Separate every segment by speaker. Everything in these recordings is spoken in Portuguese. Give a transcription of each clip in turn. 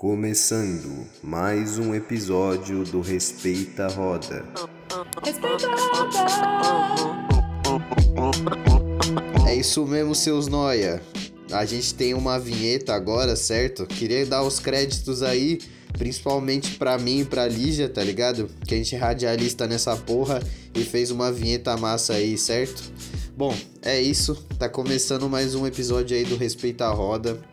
Speaker 1: Começando mais um episódio do Respeita a Roda.
Speaker 2: Respeita a roda.
Speaker 3: É isso mesmo, seus noia. A gente tem uma vinheta agora, certo? Queria dar os créditos aí, principalmente pra mim e pra Lígia, tá ligado? Que a gente é radialista nessa porra e fez uma vinheta massa aí, certo? Bom, é isso. Tá começando mais um episódio aí do Respeita a Roda.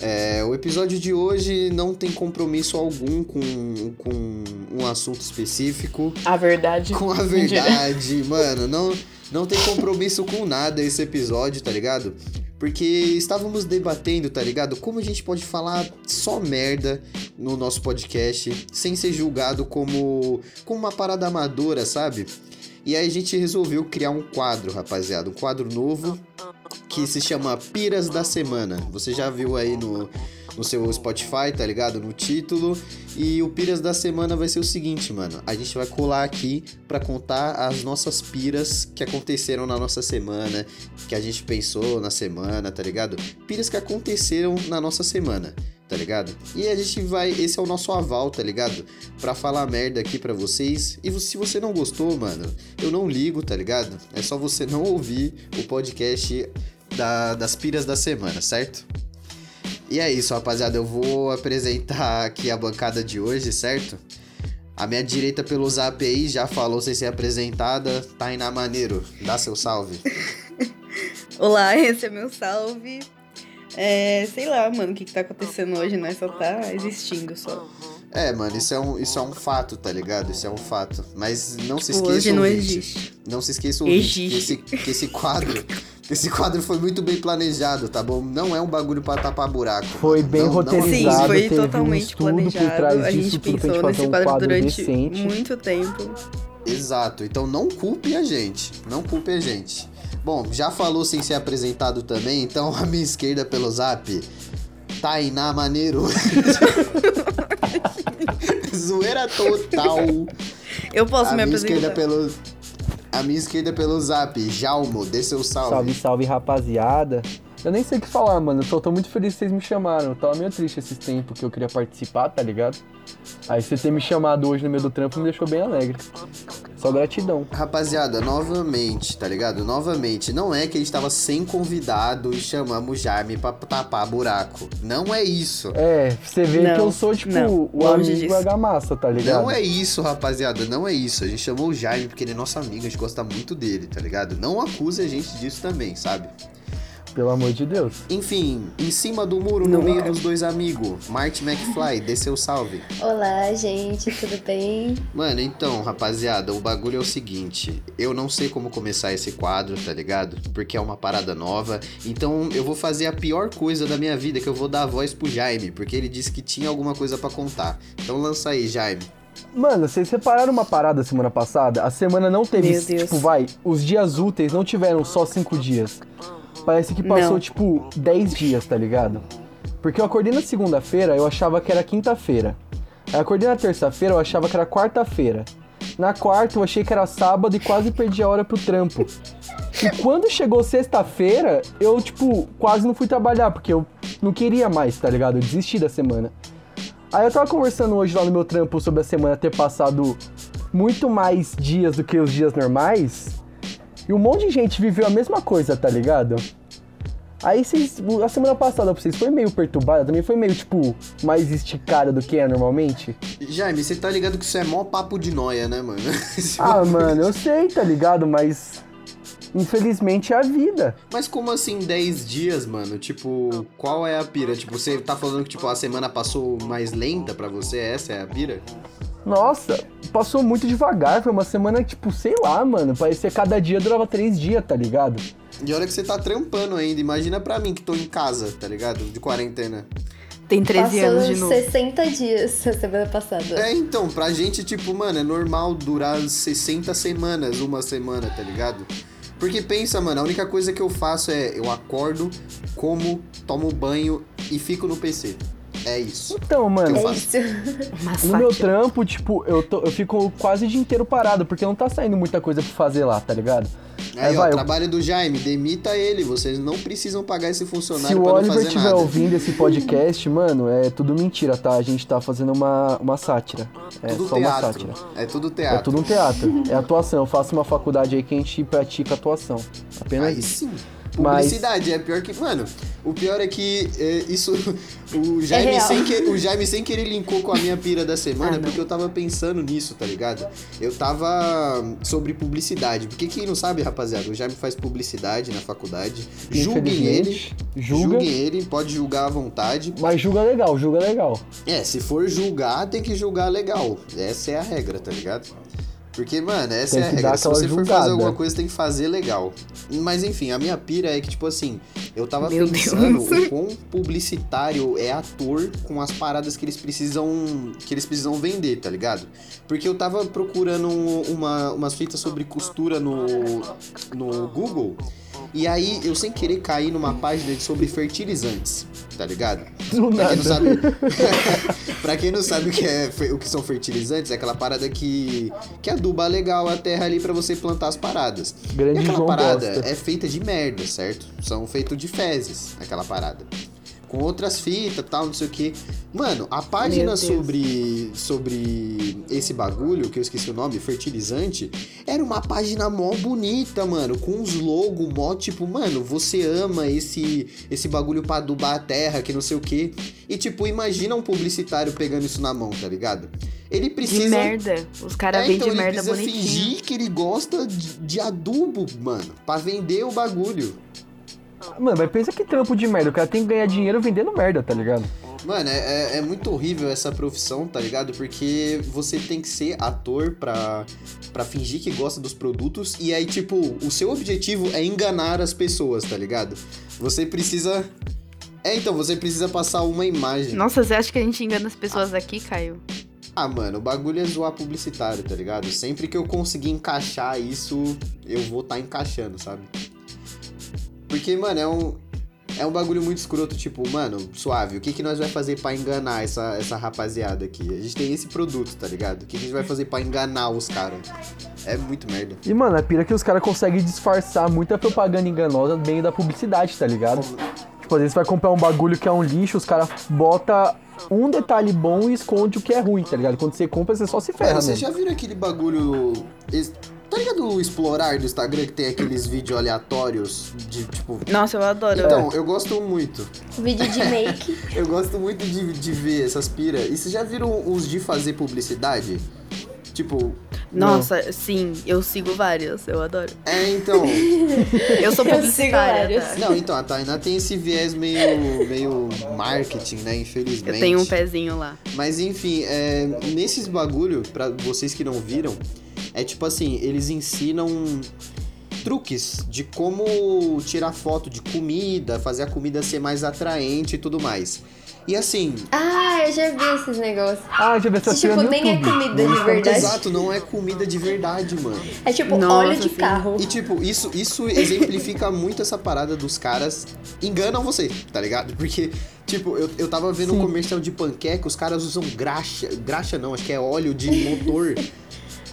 Speaker 3: É, o episódio de hoje não tem compromisso algum com, com um assunto específico.
Speaker 2: A verdade.
Speaker 3: Com a verdade, mano, não, não tem compromisso com nada esse episódio, tá ligado? Porque estávamos debatendo, tá ligado? Como a gente pode falar só merda no nosso podcast sem ser julgado como, como uma parada amadora, sabe? E aí a gente resolveu criar um quadro, rapaziada, um quadro novo que se chama Piras da Semana. Você já viu aí no, no seu Spotify, tá ligado? No título. E o Piras da Semana vai ser o seguinte, mano. A gente vai colar aqui pra contar as nossas piras que aconteceram na nossa semana, que a gente pensou na semana, tá ligado? Piras que aconteceram na nossa semana tá ligado? E a gente vai, esse é o nosso aval, tá ligado? Pra falar merda aqui pra vocês. E se você não gostou, mano, eu não ligo, tá ligado? É só você não ouvir o podcast da, das piras da semana, certo? E é isso, rapaziada. Eu vou apresentar aqui a bancada de hoje, certo? A minha direita pelo zap aí já falou sem ser apresentada. Tainá Maneiro, dá seu salve.
Speaker 4: Olá, esse é meu salve. É, sei lá, mano, o que, que tá acontecendo hoje, né? Só tá existindo só.
Speaker 3: É, mano, isso é um, isso é um fato, tá ligado? Isso é um fato. Mas não se esqueça,
Speaker 4: Hoje não
Speaker 3: ouvinte,
Speaker 4: existe.
Speaker 3: Não se esqueça, ouvinte, que esse, que esse quadro... que Esse quadro foi muito bem planejado, tá bom? Não é um bagulho pra tapar buraco.
Speaker 5: Foi bem
Speaker 3: Não- não
Speaker 5: roteirizado.
Speaker 4: Sim,
Speaker 5: Exato,
Speaker 4: foi
Speaker 5: teve um
Speaker 4: totalmente
Speaker 5: por
Speaker 4: planejado.
Speaker 5: trás
Speaker 4: A gente
Speaker 5: gente
Speaker 4: pensou
Speaker 5: fazer
Speaker 4: nesse
Speaker 5: um
Speaker 4: quadro
Speaker 5: quadro
Speaker 4: durante
Speaker 5: decente.
Speaker 4: muito tempo.
Speaker 3: Exato, então não culpe a gente, não culpe a gente. Bom, já falou sem ser apresentado também, então à minha esquerda pelo zap, Tainá Maneiro. Zoeira total.
Speaker 4: Eu posso
Speaker 3: a
Speaker 4: me
Speaker 3: minha esquerda
Speaker 4: apresentar.
Speaker 3: pelo. A minha esquerda pelo zap, Jalmo, dê seu salve.
Speaker 5: Salve, salve, rapaziada. Eu nem sei o que falar, mano. Eu só tô muito feliz que vocês me chamaram. Eu tava meio triste esses tempos que eu queria participar, tá ligado? Aí você ter me chamado hoje no meio do trampo me deixou bem alegre. Só gratidão.
Speaker 3: Rapaziada, novamente, tá ligado? Novamente, não é que a gente tava sem convidado e chamamos o Jaime pra tapar buraco. Não é isso.
Speaker 5: É, você vê
Speaker 4: Não,
Speaker 5: que eu sou, tipo,
Speaker 4: não,
Speaker 5: o amigo argamassa, tá ligado?
Speaker 3: Não é isso, rapaziada, não é isso. A gente chamou o Jaime porque ele é nosso amigo, a gente gosta muito dele, tá ligado? Não acuse a gente disso também, sabe?
Speaker 5: Pelo amor de Deus.
Speaker 3: Enfim, em cima do muro,
Speaker 4: Não
Speaker 3: no meio dos dois amigos, Marty McFly, dê seu salve.
Speaker 6: Olá, gente, tudo bem?
Speaker 3: Mano, então, rapaziada, o bagulho é o seguinte: eu não sei como começar esse quadro, tá ligado? Porque é uma parada nova. Então eu vou fazer a pior coisa da minha vida, que eu vou dar a voz pro Jaime, porque ele disse que tinha alguma coisa pra contar. Então lança aí, Jaime.
Speaker 5: Mano, vocês repararam uma parada semana passada? A semana não teve,
Speaker 4: Meu Deus.
Speaker 5: tipo, vai, os dias úteis não tiveram só cinco dias. Parece que passou,
Speaker 4: Não.
Speaker 5: tipo, 10 dias, tá ligado? Porque eu acordei na segunda-feira, eu achava que era quinta-feira. Aí acordei na terça-feira, eu achava que era quarta-feira. Na quarta, eu achei que era sábado e quase perdi a hora pro trampo. E quando chegou sexta-feira, eu, tipo, quase não fui trabalhar, porque eu não queria mais, tá ligado? Eu desisti da semana. Aí eu tava conversando hoje lá no meu trampo sobre a semana ter passado muito mais dias do que os dias normais. E um monte de gente viveu a mesma coisa, tá ligado? Aí vocês. A semana passada pra vocês foi meio perturbada, também foi meio, tipo, mais esticada do que é normalmente.
Speaker 3: Jaime, você tá ligado que isso é mó papo de noia, né, mano?
Speaker 5: Ah, mano, eu sei, tá ligado? Mas. Infelizmente é a vida.
Speaker 3: Mas como assim 10 dias, mano? Tipo, qual é a pira? Tipo, você tá falando que tipo, a semana passou mais lenta pra você? Essa é a pira?
Speaker 5: Nossa, passou muito devagar. Foi uma semana, tipo, sei lá, mano. Parecia que cada dia durava três dias, tá ligado?
Speaker 3: E olha que você tá trampando ainda. Imagina pra mim que tô em casa, tá ligado? De quarentena.
Speaker 4: Tem 13
Speaker 6: Passou
Speaker 4: anos de novo.
Speaker 6: 60 dias a semana passada.
Speaker 3: É, então, pra gente, tipo, mano, é normal durar 60 semanas, uma semana, tá ligado? Porque pensa, mano, a única coisa que eu faço é eu acordo, como, tomo banho e fico no PC. É isso.
Speaker 5: Então, mano,
Speaker 3: Eu
Speaker 6: É isso.
Speaker 5: no meu trampo, tipo, eu, tô, eu fico quase o dia inteiro parado, porque não tá saindo muita coisa pra fazer lá, tá ligado?
Speaker 3: Aí,
Speaker 5: Aí
Speaker 3: ó,
Speaker 5: vai, eu-
Speaker 3: trabalho do Jaime, demita ele. Vocês não precisam pagar esse
Speaker 5: Se
Speaker 3: funcionário
Speaker 5: o
Speaker 3: pra não
Speaker 5: Oliver estiver ouvindo esse podcast, mano, é tudo mentira, tá? A gente tá fazendo uma, uma sátira. É
Speaker 3: tudo
Speaker 5: só uma
Speaker 3: teatro.
Speaker 5: sátira.
Speaker 3: É tudo
Speaker 5: É
Speaker 3: teatro.
Speaker 5: tudo um teatro. É atuação. Eu faço uma faculdade aí que a gente pratica atuação. Apenas
Speaker 3: Aí
Speaker 5: isso.
Speaker 3: sim. Publicidade, é pior que. Mano, o pior é que é, isso. O Jaime,
Speaker 6: real.
Speaker 3: sem que, o Jaime sem querer linkou com a minha pira da semana,
Speaker 4: Ah,
Speaker 3: porque eu tava pensando nisso, tá ligado? Eu tava sobre publicidade. Porque quem não sabe, rapaziada, o Jaime faz publicidade na faculdade. Julguem ele.
Speaker 5: Julga.
Speaker 3: Julguem ele, pode julgar à vontade.
Speaker 5: Mas julga legal, julga legal.
Speaker 3: É, se for julgar, tem que julgar legal. Essa é a regra, tá ligado? Porque, mano, essa
Speaker 5: Tem
Speaker 3: é a
Speaker 5: que
Speaker 3: regra. Se você for
Speaker 5: julgada.
Speaker 3: fazer alguma coisa, tem que fazer legal. Mas enfim, a minha pira é que, tipo assim, eu tava
Speaker 4: Meu
Speaker 3: pensando
Speaker 4: Deus.
Speaker 3: o quão publicitário é ator com as paradas que eles precisam. que eles precisam vender, tá ligado? Porque eu tava procurando um- uma, umas fitas sobre costura no, no Google. E aí eu sem querer caí numa página sobre fertilizantes, tá ligado?
Speaker 5: Do
Speaker 3: Pra quem não
Speaker 5: nada.
Speaker 3: sabe, pra quem não sabe o que, é, o que são fertilizantes, é aquela parada que, que aduba legal a terra ali pra você plantar as paradas.
Speaker 5: Grande
Speaker 3: e aquela parada
Speaker 5: Bosta.
Speaker 3: é feita de merda, certo? São feitos de fezes, aquela parada. Com outras fitas tal, não sei o que. Mano, a página sobre, sobre esse bagulho, que eu esqueci o nome, fertilizante, era uma página mó bonita, mano. Com uns logos mó tipo, mano, você ama esse, esse bagulho pra adubar a terra, que não sei o que. E tipo, imagina um publicitário pegando isso na mão, tá ligado? Ele
Speaker 4: De
Speaker 3: precisa.
Speaker 4: merda. Os caras
Speaker 3: É,
Speaker 4: vendem
Speaker 3: então ele
Speaker 4: merda
Speaker 3: precisa
Speaker 4: bonitinha.
Speaker 3: fingir que ele gosta de, de adubo, mano, pra vender o bagulho.
Speaker 5: Mano, mas pensa que trampo de merda. O cara tem que ganhar dinheiro vendendo merda, tá ligado?
Speaker 3: Mano, é, é- é muito horrível essa profissão, tá ligado? Porque você tem que ser ator pra, pra fingir que gosta dos produtos e aí, tipo, o seu objetivo é enganar as pessoas, tá ligado? Você precisa. É, então, você precisa passar uma imagem.
Speaker 4: Nossa, você acha que a gente engana as pessoas aqui, Caio?
Speaker 3: Ah, mano, o bagulho é zoar publicitário, tá ligado? Sempre que eu conseguir encaixar isso, eu vou tá encaixando, sabe? Porque, mano, é um. É um bagulho muito escroto, tipo, mano, suave, o que, que nós vai fazer pra enganar essa, essa rapaziada aqui? A gente tem esse produto, tá ligado? O que, que a gente vai fazer pra enganar os caras? É muito merda.
Speaker 5: E, mano, a pira é que os caras conseguem disfarçar muita propaganda enganosa no meio da publicidade, tá ligado? Tipo, às vezes você vai comprar um bagulho que é um lixo, os caras botam um detalhe bom e esconde o que é ruim, tá ligado? Quando você compra, você só se ferra,
Speaker 3: Mano, vocês já viram aquele bagulho. Tá ligado o explorar do Instagram que tem aqueles vídeos aleatórios de tipo.
Speaker 4: Nossa, eu adoro.
Speaker 3: Então, eu gosto muito.
Speaker 6: Vídeo de make.
Speaker 3: Eu gosto muito de, de ver essas piras. E vocês já viram os de fazer publicidade? Tipo,
Speaker 4: Nossa, sim, eu sigo vários, eu adoro.
Speaker 3: é então.
Speaker 4: Eu sou
Speaker 6: Eu sigo
Speaker 4: publicitária,
Speaker 6: vários.
Speaker 4: tá?
Speaker 3: Não, então, a Tainá tem esse viés meio, meio marketing, né? Infelizmente.
Speaker 4: Eu tenho um pezinho lá.
Speaker 3: Mas enfim, é, nesses bagulho, pra vocês que não viram, é tipo assim, eles ensinam truques de como tirar foto de comida, fazer a comida ser mais atraente e tudo mais. E assim,
Speaker 6: Ah, eu já vi esses negócios.
Speaker 5: Ah, já vi essa
Speaker 6: Tipo,
Speaker 5: no
Speaker 6: nem é
Speaker 5: YouTube.
Speaker 6: comida de verdade.
Speaker 3: exato, não é comida de verdade, mano.
Speaker 6: É tipo
Speaker 4: Nossa,
Speaker 6: óleo de
Speaker 4: sim.
Speaker 6: carro.
Speaker 3: E tipo, isso, isso exemplifica muito essa parada dos caras enganam você, tá ligado? Porque, tipo, eu, eu tava vendo um
Speaker 5: Sim.
Speaker 3: comercial de panqueca, os caras usam graxa. Graxa não, acho que é óleo de motor.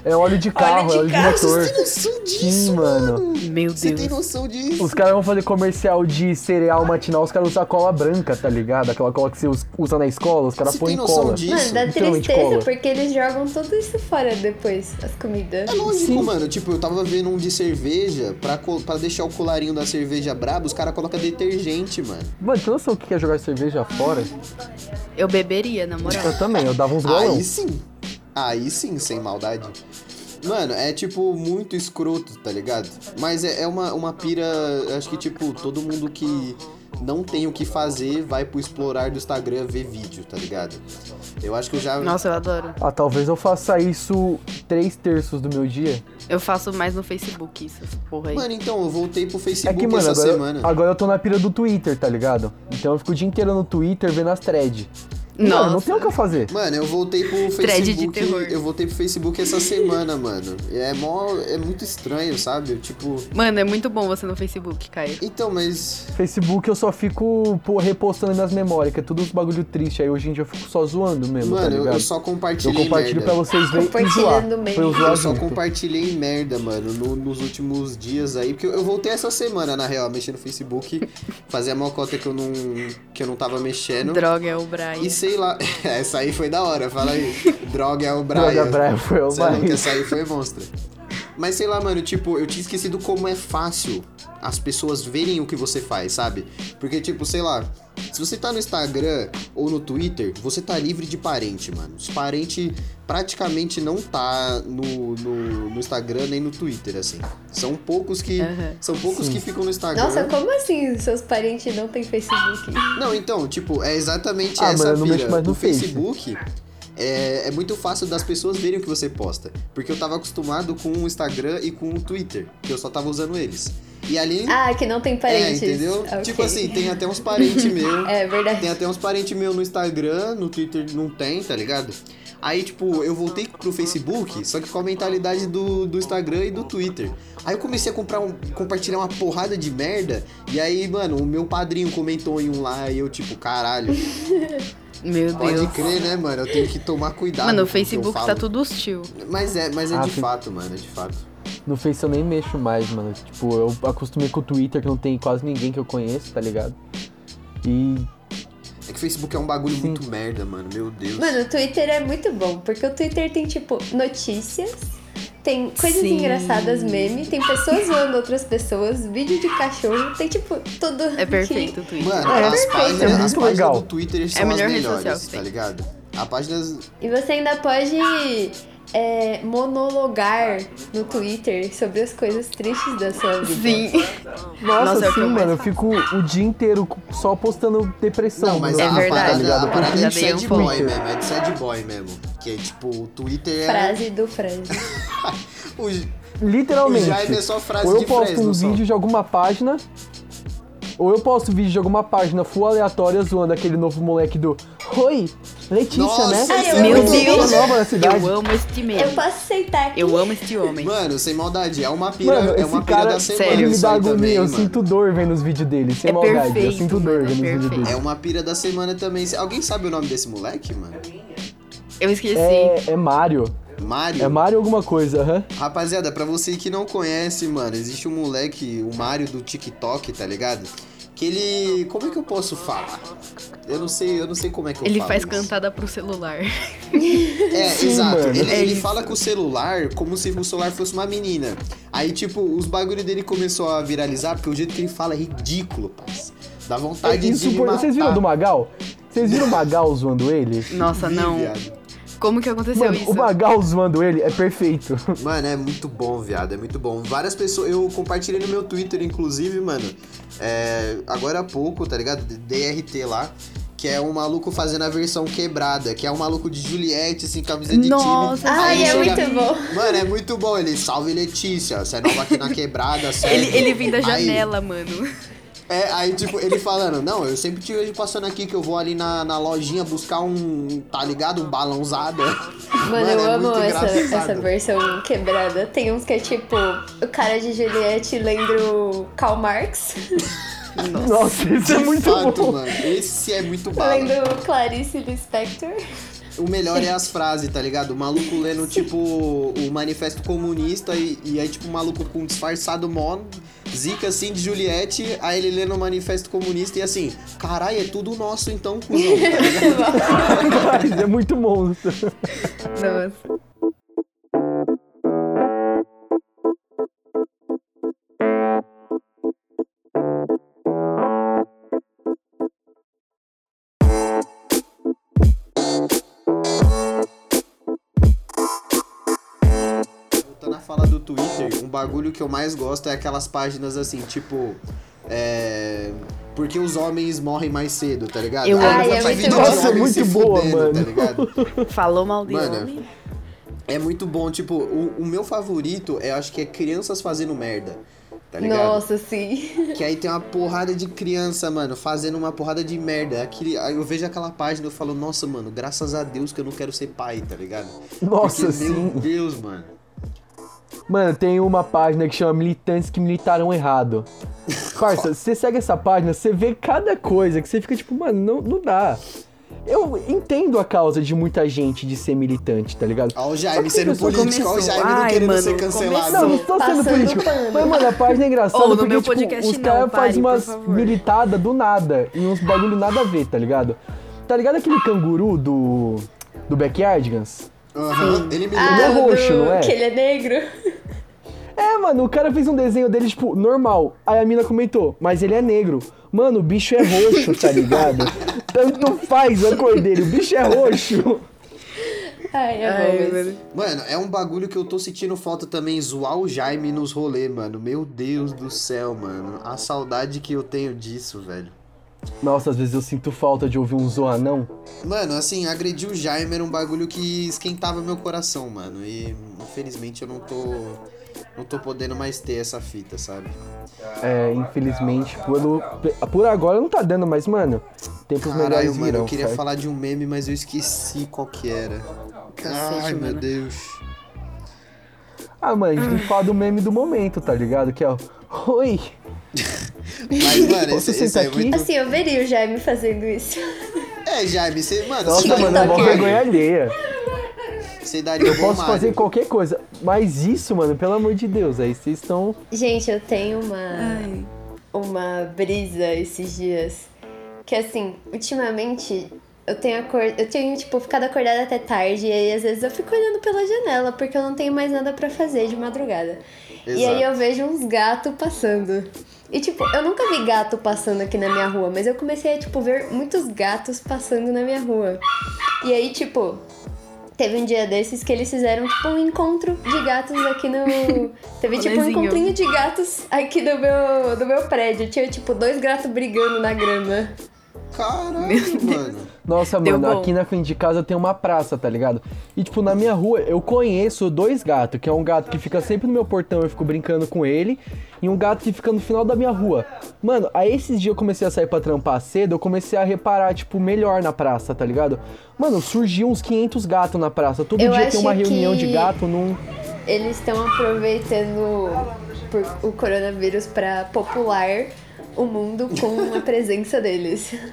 Speaker 5: É óleo de carro,
Speaker 4: de
Speaker 5: é óleo de motor.
Speaker 3: Você tem noção disso,
Speaker 5: Sim, mano.
Speaker 4: Meu
Speaker 3: Você tem
Speaker 4: Deus.
Speaker 3: noção disso?
Speaker 5: Os caras vão fazer comercial de cereal matinal, os caras usam cola branca, tá ligado? Aquela cola que você us- usa na escola, os caras
Speaker 3: Você
Speaker 5: põem
Speaker 3: tem noção
Speaker 5: cola.
Speaker 3: disso?
Speaker 6: Mano, dá tristeza
Speaker 5: cola.
Speaker 6: porque eles jogam tudo isso fora depois, as comidas.
Speaker 3: É lógico,
Speaker 5: Sim.
Speaker 3: mano. Tipo, eu tava vendo um de cerveja, pra, pra deixar o colarinho da cerveja brabo, os caras colocam detergente, mano.
Speaker 5: Mano, tem noção o que é jogar cerveja fora?
Speaker 4: Eu beberia, na moral.
Speaker 5: Eu também, eu dava uns golão.
Speaker 3: Aí sim. Aí sim, sem maldade. Mano, é tipo muito escroto, tá ligado? Mas é, é uma, uma pira. Acho que, tipo, todo mundo que não tem o que fazer vai pro explorar do Instagram ver vídeo, tá ligado? Eu acho que eu já.
Speaker 4: Nossa, eu adoro.
Speaker 5: Ah, talvez eu faça isso três terços do meu dia.
Speaker 4: Eu faço mais no Facebook isso, essa porra aí.
Speaker 3: Mano, então, eu voltei pro
Speaker 5: É
Speaker 3: Facebook
Speaker 5: que, mano,
Speaker 3: essa
Speaker 5: agora,
Speaker 3: semana.
Speaker 5: agora eu tô na pira do Twitter, tá ligado? Então eu fico o dia inteiro no Twitter vendo as threads. Mano, não tem o que eu fazer.
Speaker 3: Mano, eu voltei pro
Speaker 2: Thread de
Speaker 3: Facebook.
Speaker 2: terror.
Speaker 3: Eu voltei pro Facebook essa semana, mano. É mó. É muito estranho, sabe? Eu, tipo.
Speaker 2: Mano, é muito bom você no Facebook, Caio.
Speaker 3: Então, mas.
Speaker 5: Facebook eu só fico pô, repostando nas memórias, que é tudo uns bagulho triste. Aí hoje em dia eu fico só zoando mesmo, tá
Speaker 3: Mano, eu,
Speaker 5: ligado?
Speaker 3: eu só
Speaker 5: Eu
Speaker 3: compartilhei
Speaker 5: compartilho
Speaker 3: merda.
Speaker 5: pra vocês verem.
Speaker 6: Compartilhando.
Speaker 5: Pra eu
Speaker 3: Eu só compartilhei merda, mano, no- nos últimos dias aí. Porque eu, eu voltei essa semana, na real, mexendo no Facebook. Fazer a mocota que eu não. que eu não tava mexendo.
Speaker 2: Droga, é o Brian.
Speaker 3: E sei lá. Essa aí foi da hora, fala aí. Droga é o Brian.
Speaker 5: Droga, Brian foi o Brian.
Speaker 3: essa aí foi monstra. Mas sei lá, mano, tipo, eu tinha esquecido como é fácil as pessoas verem o que você faz, sabe? Porque, tipo, sei lá, se você tá no Instagram ou no Twitter, você tá livre de parente, mano. Os parentes praticamente não tá no, no, no Instagram nem no Twitter, assim. São poucos que. São poucos
Speaker 5: Sim.
Speaker 3: que ficam no Instagram.
Speaker 6: Nossa, como assim seus parentes não têm Facebook?
Speaker 3: Não, então, tipo, é exatamente
Speaker 5: Ah,
Speaker 3: essa
Speaker 5: mano, eu não mexo mais no
Speaker 3: o
Speaker 5: Face.
Speaker 3: É, é muito fácil das pessoas verem o que você posta. Porque eu tava acostumado com o Instagram e com o Twitter, que eu só tava usando eles. E ali.
Speaker 6: Ah, que não tem
Speaker 3: é,
Speaker 6: parentes.
Speaker 3: entendeu?
Speaker 6: Ok.
Speaker 3: Tipo assim, tem até uns parentes meus.
Speaker 6: É verdade.
Speaker 3: Tem até uns parentes meus no Instagram, no Twitter não tem, tá ligado? Aí, tipo, eu voltei pro Facebook, só que com a mentalidade do, do Instagram e do Twitter. Aí eu comecei a comprar um, compartilhar uma porrada de merda. E aí, mano, o meu padrinho comentou em um lá e eu, tipo, caralho,
Speaker 2: Meu
Speaker 3: pode
Speaker 2: Deus.
Speaker 3: crer, né, mano? Eu tenho que tomar cuidado.
Speaker 2: Mano, o
Speaker 3: com que eu
Speaker 2: Facebook
Speaker 3: falo.
Speaker 2: tá tudo hostil.
Speaker 3: Mas é, mas é
Speaker 5: Ah,
Speaker 3: de
Speaker 5: tem-
Speaker 3: fato, mano, é de fato.
Speaker 5: No Face eu nem mexo mais, mano. Tipo, eu acostumei com o Twitter, que não tem quase ninguém que eu conheço, tá ligado? E
Speaker 3: É que o Facebook é um bagulho
Speaker 5: Sim.
Speaker 3: muito merda, mano. Meu Deus.
Speaker 6: Mano, o Twitter é muito bom, porque o Twitter tem, tipo, notícias, tem coisas
Speaker 2: Sim.
Speaker 6: engraçadas, meme, tem pessoas zoando outras pessoas, vídeo de cachorro, tem, tipo, tudo.
Speaker 2: É
Speaker 6: que-
Speaker 2: perfeito o Twitter.
Speaker 3: Mano,
Speaker 5: É,
Speaker 3: as
Speaker 5: perfeito,
Speaker 3: páginas,
Speaker 5: é
Speaker 3: as páginas
Speaker 5: legal.
Speaker 3: do Twitter são
Speaker 2: a melhor
Speaker 3: as melhores,
Speaker 2: que
Speaker 3: tá ligado? A página
Speaker 6: E você ainda pode é, monologar no Twitter sobre as coisas tristes da sua vida.
Speaker 2: Sim.
Speaker 5: Nossa,
Speaker 2: Nossa, é que
Speaker 5: sim, mano, eu fico o dia inteiro só postando depressão.
Speaker 3: Não, mas
Speaker 2: É
Speaker 3: a,
Speaker 2: verdade,
Speaker 3: parada,
Speaker 5: tá ligado?
Speaker 3: a parada é de sad boy mesmo, é de sad boy mesmo. Que é tipo, o Twitter é.
Speaker 6: Frase do Fred.
Speaker 3: O, o
Speaker 5: Literalmente.
Speaker 3: Jaime é só frase
Speaker 5: ou eu
Speaker 3: de
Speaker 5: posto
Speaker 3: Fresno
Speaker 5: um
Speaker 3: só.
Speaker 5: vídeo de alguma página, ou eu posto vídeo de alguma página full aleatória zoando aquele novo moleque do Oi, Letícia,
Speaker 3: Nossa,
Speaker 5: né?
Speaker 6: Ai, eu
Speaker 3: é
Speaker 2: Meu
Speaker 6: amo.
Speaker 2: Deus.
Speaker 3: bom.
Speaker 5: nova na cidade.
Speaker 2: Eu amo este
Speaker 6: Eu
Speaker 2: meme.
Speaker 6: posso aceitar aqui.
Speaker 2: Eu amo este homem.
Speaker 3: Mano, sem maldade, é uma pira,
Speaker 5: Mano,
Speaker 3: é uma pira
Speaker 5: cara
Speaker 3: da semana.
Speaker 2: sério,
Speaker 5: ele me dá
Speaker 3: aí
Speaker 5: agonia,
Speaker 3: também,
Speaker 5: eu
Speaker 3: mano.
Speaker 5: sinto dor vendo os vídeos dele, sem
Speaker 2: É
Speaker 5: maldade. eu
Speaker 2: perfeito,
Speaker 5: sinto dor
Speaker 2: mano,
Speaker 5: vendo os vídeos dele.
Speaker 3: É uma pira da semana também. Alguém sabe o nome desse moleque, mano?
Speaker 2: Eu esqueci.
Speaker 5: É, é Mario.
Speaker 3: Mário?
Speaker 5: É Mario alguma coisa, aham.
Speaker 3: Rapaziada, pra você que não conhece, mano, existe um moleque, o Mário do TikTok, tá ligado? Que ele. Como é que eu posso falar? Eu não sei, eu não sei como é que eu
Speaker 2: Ele
Speaker 3: falo
Speaker 2: faz
Speaker 3: isso.
Speaker 2: cantada pro celular.
Speaker 3: É,
Speaker 5: Sim,
Speaker 3: exato.
Speaker 5: mano.
Speaker 3: Ele,
Speaker 2: É
Speaker 3: ele fala com o celular como se o celular fosse uma menina. Aí, tipo, os bagulho dele começou a viralizar porque o jeito que ele fala é ridículo, parça. Dá vontade de me
Speaker 5: Insupor-
Speaker 3: matar.
Speaker 5: Vocês viram do Magal? Vocês viram o Magal zoando ele?
Speaker 2: Nossa, não.
Speaker 3: viado.
Speaker 2: Como que aconteceu
Speaker 5: Mano,
Speaker 2: isso?
Speaker 5: o Magal zoando ele é perfeito.
Speaker 3: Mano, é muito bom, viado. É muito bom. Várias pessoas. Eu compartilhei no meu Twitter, inclusive, mano. é, agora há pouco, tá ligado? DRT lá. Que é um maluco fazendo a versão quebrada. Que é um maluco de Juliette, assim, camisa de
Speaker 2: Nossa,
Speaker 3: time.
Speaker 6: Ai,
Speaker 3: Aí
Speaker 6: é
Speaker 3: chega-
Speaker 6: muito bom.
Speaker 3: Mano, é muito bom. Ele, salve Letícia. Você é nova aqui na quebrada, certo?
Speaker 2: Ele, ele vem da
Speaker 3: Aí-
Speaker 2: janela, mano.
Speaker 3: É, aí, tipo, ele falando, não, eu sempre te vejo passando aqui que eu vou ali na, na lojinha buscar um, tá ligado? Um balãozada.
Speaker 6: Mano, eu
Speaker 3: é
Speaker 6: amo
Speaker 3: muito
Speaker 6: essa,
Speaker 3: engraçado.
Speaker 6: essa versão quebrada. Tem uns que é tipo o cara de Juliette lendo Karl Marx,
Speaker 5: Nossa, isso é
Speaker 3: De
Speaker 5: muito
Speaker 3: fato,
Speaker 5: bom.
Speaker 3: mano. Esse é muito bala.
Speaker 6: lendo Clarice Lispector.
Speaker 3: O melhor é as frases, tá ligado? O maluco lendo, tipo, o manifesto comunista e, e aí, tipo, o maluco com um disfarçado mó zica, assim, de Juliette. Aí ele lendo o manifesto comunista e assim, caralho, é tudo nosso então, cuzão, tá ligado?
Speaker 5: É muito monstro.
Speaker 2: Nossa.
Speaker 3: Bagulho que eu mais gosto é aquelas páginas assim, tipo. É. Porque os homens morrem mais cedo, tá ligado?
Speaker 2: Eu amo
Speaker 6: essa página.
Speaker 3: de
Speaker 5: Nossa, é muito boa,
Speaker 3: fudendo,
Speaker 5: mano.
Speaker 3: Tá ligado?
Speaker 2: Falou mal de
Speaker 3: Mano,
Speaker 2: homem.
Speaker 3: É muito bom, tipo, o, o meu favorito é acho que é crianças fazendo merda. Tá?
Speaker 6: Nossa, sim.
Speaker 3: Que aí tem uma porrada de criança, mano, fazendo uma porrada de merda. Aquele, aí eu vejo aquela página e eu falo, nossa, mano, graças a Deus que eu não quero ser pai, tá ligado?
Speaker 5: Nossa,
Speaker 3: Porque,
Speaker 5: sim.
Speaker 3: Meu Deus, mano.
Speaker 5: Mano, tem uma página que chama Militantes que Militaram Errado. Parça, você segue essa página, você vê cada coisa que você fica tipo, mano, não, não dá. Eu entendo a causa de muita gente de ser militante, tá ligado?
Speaker 3: Ó o Jaime sendo político, ó o. Jaime não querendo
Speaker 2: mano,
Speaker 3: ser cancelado.
Speaker 5: Não, não estou sendo político.
Speaker 6: pano.
Speaker 5: Mas, mano, a página é engraçada
Speaker 2: no
Speaker 5: porque,
Speaker 2: meu
Speaker 5: tipo, os caras fazem umas militadas do nada e uns bagulho nada a ver, tá ligado? Tá ligado aquele canguru do. do Backyardigans?
Speaker 3: Aham, Ele me
Speaker 5: é
Speaker 6: Ah, o
Speaker 5: roxo,
Speaker 6: do-
Speaker 5: não é?
Speaker 6: Que ele é negro.
Speaker 5: É, mano, o cara fez um desenho dele, tipo, normal. Aí a mina comentou, mas ele é negro. Mano, o bicho é roxo, tá ligado? Tanto faz a cor dele, o bicho é roxo.
Speaker 6: Ai, é
Speaker 2: Ai, mano.
Speaker 3: Mano, é um bagulho que eu tô sentindo falta também, zoar o Jaime nos rolês, mano. Meu Deus do céu, mano. A saudade que eu tenho disso, velho.
Speaker 5: Nossa, às vezes eu sinto falta de ouvir um zoanão.
Speaker 3: Mano, assim, agredir o Jaime era um bagulho que esquentava meu coração, mano. E infelizmente eu não tô. Não tô podendo mais ter essa fita, sabe?
Speaker 5: É, infelizmente, pelo, por agora não tá dando, mas, mano, tempos
Speaker 3: Caralho,
Speaker 5: melhores
Speaker 3: mano,
Speaker 5: virão,
Speaker 3: eu queria
Speaker 5: certo?
Speaker 3: falar de um meme, mas eu esqueci qual que era.
Speaker 2: Cacete,
Speaker 3: Ai, meu. Deus.
Speaker 5: Ah, mano, a gente tem que falar do meme do momento, tá ligado? Que é o... Oi!
Speaker 3: Mas, mano,
Speaker 5: Posso
Speaker 3: esse, é
Speaker 5: aqui?
Speaker 3: muito.
Speaker 6: Assim, eu veria o Jaime fazendo isso.
Speaker 3: É, Jaime, você. Mano, você
Speaker 5: Nossa,
Speaker 3: daria
Speaker 5: mano, é
Speaker 3: um
Speaker 5: uma vergonha alheia.
Speaker 3: Você daria
Speaker 5: Eu posso fazer
Speaker 3: Mario.
Speaker 5: qualquer coisa, mas isso, mano, pelo amor de Deus, aí vocês estão...
Speaker 6: Gente, eu tenho uma,
Speaker 2: Ai.
Speaker 6: uma brisa esses dias. Que assim, ultimamente eu tenho acor... eu tenho, tipo, ficado acordada até tarde. E aí, às vezes, eu fico olhando pela janela, porque eu não tenho mais nada pra fazer de madrugada. E aí eu
Speaker 3: Exato.
Speaker 6: vejo uns gatos passando. E tipo, eu nunca vi gato passando aqui na minha rua, mas eu comecei a, tipo, ver muitos gatos passando na minha rua. E aí, tipo, teve um dia desses que eles fizeram, tipo, um encontro de gatos aqui no. Teve, tipo, um encontrinho de gatos aqui do meu, do meu prédio. Tinha, tipo, dois gatos brigando na grama.
Speaker 3: Caralho, mano.
Speaker 5: Nossa,
Speaker 2: Deu
Speaker 5: mano,
Speaker 2: bom.
Speaker 5: aqui na frente de casa tem uma praça, tá ligado? E, tipo, na minha rua eu conheço dois gatos, que é um gato que fica sempre no meu portão, eu fico brincando com ele, e um gato que fica no final da minha rua. Mano, aí esses dias eu comecei a sair pra trampar cedo, eu comecei a reparar, tipo, melhor na praça, tá ligado? Mano, surgiu uns 500 gatos na praça. Todo
Speaker 6: Eu
Speaker 5: dia tem uma reunião
Speaker 6: que-
Speaker 5: de gato num.
Speaker 6: Eles estão aproveitando por- o coronavírus pra popular o mundo com a presença deles.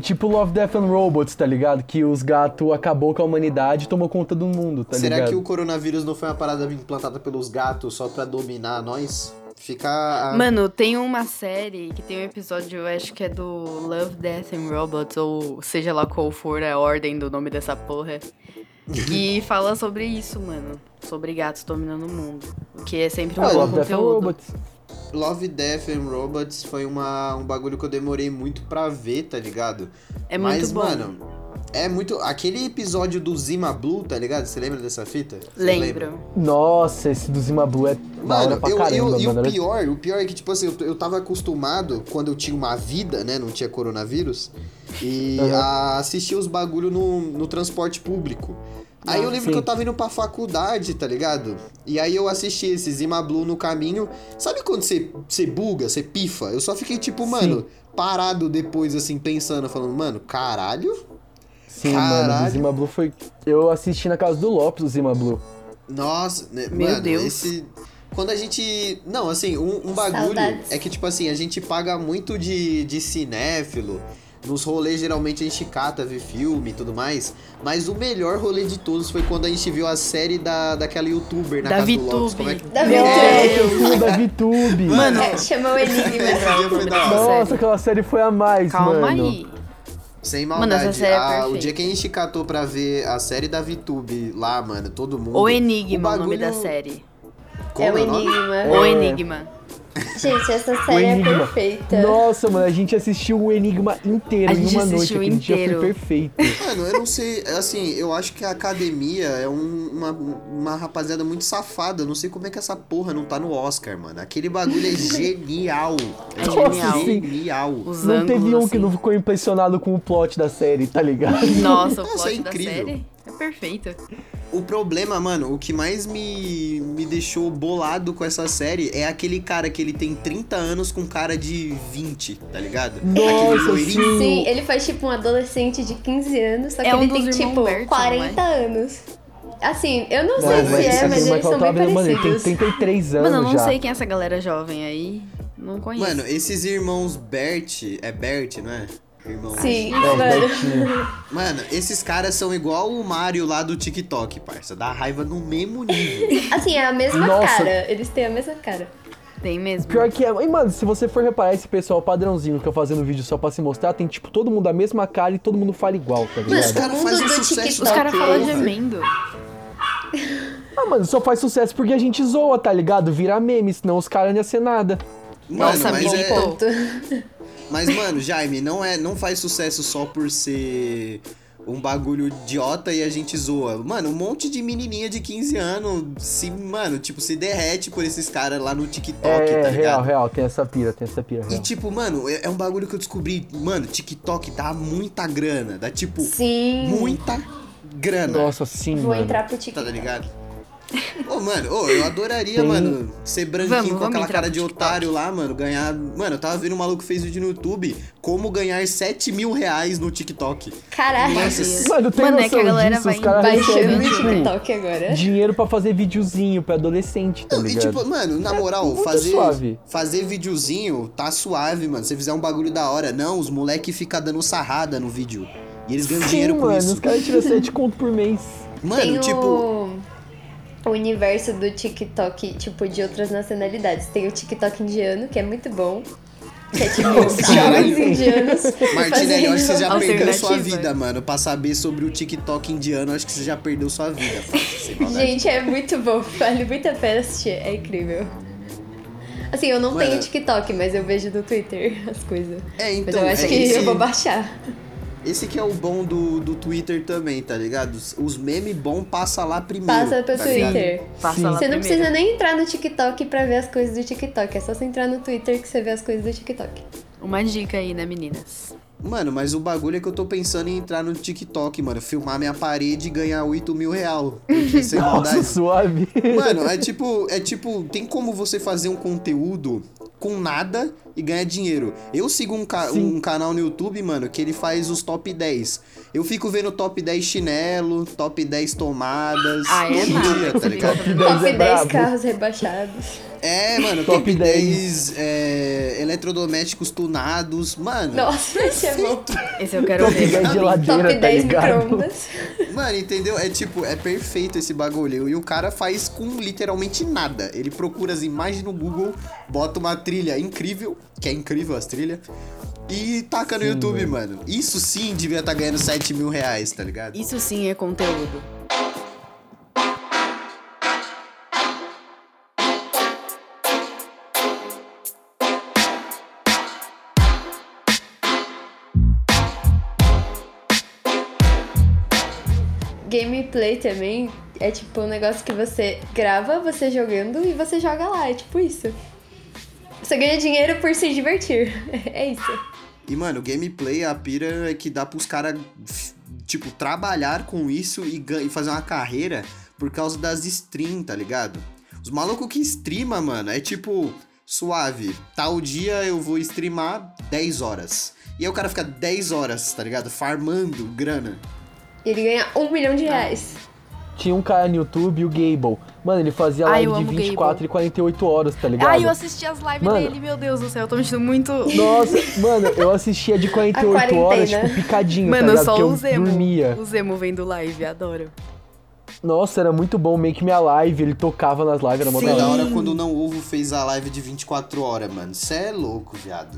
Speaker 5: Tipo Love, Death and Robots, tá ligado? Que os gatos acabou com a humanidade e tomou conta do mundo, tá
Speaker 3: Será
Speaker 5: ligado?
Speaker 3: que o coronavírus não foi uma parada implantada pelos gatos só pra dominar nós? Fica. a-
Speaker 2: Mano, tem uma série que tem um episódio, eu acho que é do Love, Death and Robots, ou seja lá qual for a ordem do nome dessa porra. Que fala sobre isso, mano. Sobre gatos dominando o mundo. O que é sempre um
Speaker 5: Ah,
Speaker 2: bom
Speaker 5: Love, Death and
Speaker 2: conteúdo.
Speaker 5: Robots.
Speaker 3: Love, Death and Robots foi uma, um bagulho que eu demorei muito pra ver, tá ligado?
Speaker 2: É muito
Speaker 3: Mas,
Speaker 2: bom.
Speaker 3: mano, é muito. Aquele episódio do Zima Blue, tá ligado? Você lembra dessa fita?
Speaker 2: Lembro.
Speaker 3: lembra?
Speaker 5: Nossa, esse do Zima Blue é
Speaker 3: Mano, eu,
Speaker 5: caramba,
Speaker 3: eu, e
Speaker 5: mano.
Speaker 3: o pior, o pior é que, tipo assim, eu, eu tava acostumado, quando eu tinha uma vida, né, não tinha coronavírus, e
Speaker 5: Aham.
Speaker 3: a assistir os bagulho no, no transporte público. Aí eu lembro
Speaker 5: sim.
Speaker 3: que eu tava indo pra faculdade, tá ligado? E aí eu assisti esse Zima Blue no caminho. Sabe quando você, você buga, você pifa? Eu só fiquei, tipo, mano, parado depois, assim, pensando, falando, mano, caralho?
Speaker 5: Sim, mano,
Speaker 3: Caralho.
Speaker 5: o Zima Blue foi. Eu assisti na casa do Lopes o Zima Blue.
Speaker 3: Nossa, né,
Speaker 2: Meu
Speaker 3: mano,
Speaker 2: Deus.
Speaker 3: esse. Quando a gente. Não, assim, um, um bagulho
Speaker 6: Saudades.
Speaker 3: é que, tipo assim, a gente paga muito de, de cinéfilo. Nos rolês, geralmente, a gente cata, vê filme e tudo mais. Mas o melhor rolê de todos foi quando a gente viu a série da, daquela youtuber na
Speaker 2: Da
Speaker 3: casa do Lopes.
Speaker 2: VTube.
Speaker 3: Como é que...
Speaker 6: Da
Speaker 5: É,
Speaker 6: VTube.
Speaker 5: o filme da VTube.
Speaker 2: Mano,
Speaker 6: É, chama o Enigma.
Speaker 5: Nossa, aquela série foi a mais,
Speaker 2: Calma
Speaker 5: mano.
Speaker 2: aí.
Speaker 3: Sem
Speaker 2: Mano,
Speaker 3: maldade.
Speaker 2: essa série é
Speaker 3: Ah, o dia que a gente catou pra ver a série da VTube lá, mano, todo mundo.
Speaker 2: O Enigma, o, nome
Speaker 3: bagulho-
Speaker 2: da série.
Speaker 3: Como
Speaker 6: é o
Speaker 3: é o nome?
Speaker 6: Enigma.
Speaker 2: O
Speaker 5: É.
Speaker 2: Enigma.
Speaker 6: Gente, essa série é perfeita.
Speaker 5: Nossa, mano, a gente assistiu o Enigma inteiro
Speaker 2: A
Speaker 5: em uma noite. Aquele dia foi perfeito.
Speaker 3: Mano, eu não sei, assim, eu acho que a academia é um- uma, uma rapaziada muito safada. Eu não sei como é que essa porra não tá no Oscar, mano. Aquele bagulho é genial.
Speaker 2: É genial.
Speaker 5: sim.
Speaker 3: genial.
Speaker 2: Os
Speaker 5: Não teve um
Speaker 2: assim.
Speaker 5: que não ficou impressionado com o plot da série, tá ligado?
Speaker 2: Nossa, o
Speaker 3: Nossa,
Speaker 2: plot
Speaker 3: é
Speaker 2: da série é perfeito.
Speaker 3: O problema, mano, o que mais me, me deixou bolado com essa série é aquele cara que ele tem 30 anos com cara de 20, tá ligado?
Speaker 5: Nossa, sim.
Speaker 6: Sim, ele faz tipo um adolescente de 15 anos, só que
Speaker 2: É um
Speaker 6: ele tem
Speaker 2: dos irmãos
Speaker 6: tipo
Speaker 2: Berton,
Speaker 6: 40 anos. Assim, eu não sei
Speaker 5: Não,
Speaker 6: se
Speaker 5: mas
Speaker 6: é, mas eles são bem
Speaker 5: vendo, mano, ele tem
Speaker 6: parecidos.
Speaker 5: 33 anos
Speaker 2: Mano, eu não
Speaker 5: já.
Speaker 2: sei quem é essa galera jovem aí. Não conheço.
Speaker 3: Mano, esses irmãos Bert, é Bert, não é? Irmão.
Speaker 6: Sim,
Speaker 5: É, os
Speaker 6: mano.
Speaker 5: Bertinho.
Speaker 3: Mano, esses caras são igual o Mario lá do TikTok, parça. Dá raiva no mesmo nível.
Speaker 6: Assim, é a mesma
Speaker 5: Nossa.
Speaker 6: cara. Eles têm a mesma cara.
Speaker 2: Tem mesmo.
Speaker 5: Pior que é. E, mano, se você for reparar esse pessoal padrãozinho que eu fazendo vídeo só pra se mostrar, tem tipo todo mundo a mesma cara e todo mundo fala igual, tá
Speaker 3: Os
Speaker 5: ligado?
Speaker 3: caras
Speaker 6: mundo
Speaker 3: fazem um
Speaker 6: do
Speaker 3: sucesso.
Speaker 2: Os caras falam
Speaker 3: porra.
Speaker 2: gemendo.
Speaker 5: Ah, mano, só faz sucesso porque a gente zoa, tá ligado? Vira meme, senão os caras não iam ser nada.
Speaker 3: Mano,
Speaker 2: Nossa,
Speaker 3: mas, é,
Speaker 6: Ponto.
Speaker 3: mas, mano, Jaime, não, é, não faz sucesso só por ser um bagulho idiota e a gente zoa. Mano, um monte de menininha de 15 anos se, mano, tipo, se derrete por esses caras lá no TikTok,
Speaker 5: é,
Speaker 3: tá
Speaker 5: real,
Speaker 3: ligado?
Speaker 5: real, tem essa pira, tem essa pira.
Speaker 3: E
Speaker 5: Real.
Speaker 3: tipo, mano, é, é um bagulho que eu descobri. Mano, TikTok dá muita grana. Dá tipo,
Speaker 6: Sim.
Speaker 3: muita grana.
Speaker 5: Nossa, sim,
Speaker 6: Vou
Speaker 5: mano.
Speaker 6: entrar pro
Speaker 3: Tá
Speaker 6: TikTok.
Speaker 3: ligado? Ô, mano, ô, eu adoraria,
Speaker 5: Tem-
Speaker 3: mano, ser branquinho
Speaker 2: Vamos,
Speaker 3: com
Speaker 2: vamos
Speaker 3: aquela cara
Speaker 2: no
Speaker 3: de otário lá, mano, ganhar. Mano, eu tava vendo um maluco que fez vídeo no YouTube como ganhar 7 mil reais no TikTok.
Speaker 6: Caralho.
Speaker 3: Nossa,
Speaker 5: Mano, tem
Speaker 2: Mano, é
Speaker 5: noção
Speaker 2: que a galera
Speaker 5: disso,
Speaker 2: vai
Speaker 5: os caras
Speaker 6: Baixando
Speaker 5: recebem,
Speaker 6: o
Speaker 5: tipo,
Speaker 6: TikTok agora.
Speaker 5: dinheiro pra fazer videozinho pra adolescente, tá
Speaker 3: Não, e
Speaker 5: ligado?
Speaker 3: tipo, mano, na moral,
Speaker 5: muito
Speaker 3: fazer,
Speaker 5: suave.
Speaker 3: fazer videozinho tá suave, mano. Se fizer um bagulho da hora. Não, os moleque fica dando sarrada no vídeo. E eles ganham
Speaker 5: Sim,
Speaker 3: dinheiro com
Speaker 5: mano,
Speaker 3: isso.
Speaker 5: os caras tiram 7 conto por mês.
Speaker 3: Mano,
Speaker 6: Tem
Speaker 3: tipo.
Speaker 6: O... universo do TikTok, tipo, de outras nacionalidades. Tem o TikTok indiano, que é muito bom. Que é tipo jovens indianos.
Speaker 3: Martinelli, eu acho que você já perdeu sua vida, mano. Pra saber sobre o TikTok indiano, eu acho que você já perdeu sua vida.
Speaker 6: Gente, é muito bom. Vale muito a pena assistir. É incrível. Assim, eu não
Speaker 3: Mano.
Speaker 6: tenho TikTok, mas eu vejo no Twitter as coisas.
Speaker 3: É,
Speaker 6: Mas
Speaker 3: então,
Speaker 6: eu acho
Speaker 3: é
Speaker 6: que
Speaker 3: esse,
Speaker 6: eu vou baixar.
Speaker 3: Esse que é o bom do, do Twitter também, tá ligado? Os, memes bom passa lá primeiro.
Speaker 6: Passa pro
Speaker 3: tá?
Speaker 6: Twitter.
Speaker 2: Passa
Speaker 6: Você não
Speaker 2: primeiro.
Speaker 6: precisa nem entrar no TikTok pra ver as coisas do TikTok. É só você entrar no Twitter que você vê as coisas do TikTok.
Speaker 2: Uma dica aí, né, meninas?
Speaker 3: Mano, mas o bagulho é que eu tô pensando em entrar no TikTok, mano. Filmar minha parede e ganhar 8 mil real. Sem
Speaker 5: Nossa,
Speaker 3: maldade.
Speaker 5: suave.
Speaker 3: Mano, é tipo, é tipo, tem como você fazer um conteúdo com nada e ganhar dinheiro. Eu sigo um, ca-
Speaker 5: Sim.
Speaker 3: um canal no YouTube, mano, que ele faz os top 10. Eu fico vendo top 10 chinelo, top 10 tomadas.
Speaker 2: Ah, é
Speaker 3: dia, tá ligado?
Speaker 5: Top 10
Speaker 6: Top
Speaker 5: é
Speaker 6: 10
Speaker 5: brabo.
Speaker 6: carros rebaixados.
Speaker 3: É, mano,
Speaker 5: Top
Speaker 3: top,
Speaker 5: 10.
Speaker 3: 10, é, eletrodomésticos tunados. Mano,
Speaker 6: Nossa, esse é bom.
Speaker 2: Esse eu quero
Speaker 5: Top
Speaker 2: ver.
Speaker 5: 10 geladeira,
Speaker 6: Top
Speaker 5: tá
Speaker 6: 10
Speaker 5: ligado?
Speaker 6: micro-ondas.
Speaker 3: Mano, entendeu? É tipo, é perfeito esse bagulho. E o cara faz com literalmente nada. Ele procura as imagens no Google, bota uma trilha incrível, que é incrível as trilhas, e taca no
Speaker 5: Sim,
Speaker 3: YouTube, mano. Isso sim devia estar ganhando 7 mil reais, tá ligado?
Speaker 2: Isso sim é conteúdo.
Speaker 6: Gameplay também é tipo um negócio que você grava você jogando e você joga lá. É tipo isso. Você ganha dinheiro por se divertir. É isso.
Speaker 3: E, mano, gameplay, a pira é que dá pros caras, tipo, trabalhar com isso e, e fazer uma carreira por causa das stream, tá ligado? Os malucos que streama, mano, é tipo, suave. Tal dia eu vou streamar 10 horas. E aí o cara fica 10 horas, tá ligado? Farmando grana.
Speaker 6: E ele ganha um milhão de reais.
Speaker 5: Tinha um cara no YouTube, o Gable. Mano, ele fazia
Speaker 2: Ai,
Speaker 5: live de
Speaker 2: amo
Speaker 5: 24
Speaker 2: Gable.
Speaker 5: e 48 horas, tá ligado?
Speaker 2: Ai, eu assisti as lives
Speaker 5: Mano.
Speaker 2: dele, meu Deus do céu, eu tô me sentindo muito.
Speaker 5: Nossa, mano, eu assistia de 48
Speaker 6: quarentena.
Speaker 5: horas, tipo, picadinho, tá
Speaker 2: Mano,
Speaker 5: ligado?
Speaker 2: só
Speaker 5: Porque
Speaker 2: o
Speaker 5: eu
Speaker 2: Zemo.
Speaker 5: dormia.
Speaker 2: O Zemo vendo live, adoro.
Speaker 5: Nossa, era muito bom, make minha live, ele tocava nas lives, era mó
Speaker 3: Foi
Speaker 5: da hora.
Speaker 3: quando o Não Ovo fez a live de 24 horas, mano. Cê é louco, viado.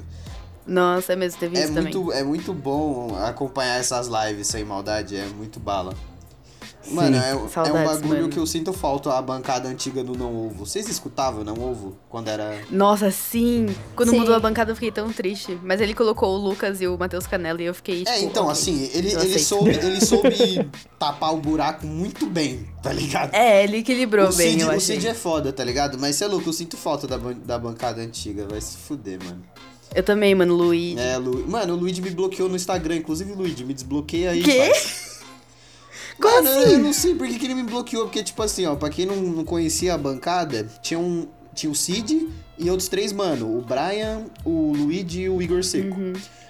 Speaker 2: Nossa, é mesmo, teve
Speaker 3: É
Speaker 2: isso também.
Speaker 3: muito, é muito bom acompanhar essas lives sem maldade, é muito bala. Mano, é, é um
Speaker 2: Saudades,
Speaker 3: bagulho
Speaker 2: mano.
Speaker 3: que eu sinto falta, a bancada antiga do Não Ovo. Vocês escutavam Não Ovo quando era...
Speaker 2: Nossa, sim. Quando
Speaker 6: Sim.
Speaker 2: mudou a bancada eu fiquei tão triste. Mas ele colocou o Lucas e o Matheus Canella e eu fiquei.
Speaker 3: É,
Speaker 2: tipo,
Speaker 3: então,
Speaker 2: ok,
Speaker 3: assim, ele, ele, soube, ele soube tapar o buraco muito bem, tá ligado?
Speaker 2: É, ele equilibrou
Speaker 3: o
Speaker 2: bem,
Speaker 3: Cid,
Speaker 2: eu
Speaker 3: o. Cid é foda, tá ligado? Mas cê é louco, eu sinto falta da, da bancada antiga, vai se fuder, mano.
Speaker 2: Eu também, mano, Luigi.
Speaker 3: É, Lu... Mano, o Luigi me bloqueou no Instagram, inclusive, Luigi, me desbloqueia aí,
Speaker 2: Quê?
Speaker 3: Parça. Mano, eu não sei por que, que ele me bloqueou, porque, tipo assim, ó, pra quem não, não conhecia a bancada, tinha um. Tinha o Cid e outros três, mano. O Brian, o Luigi e o Igor Seco.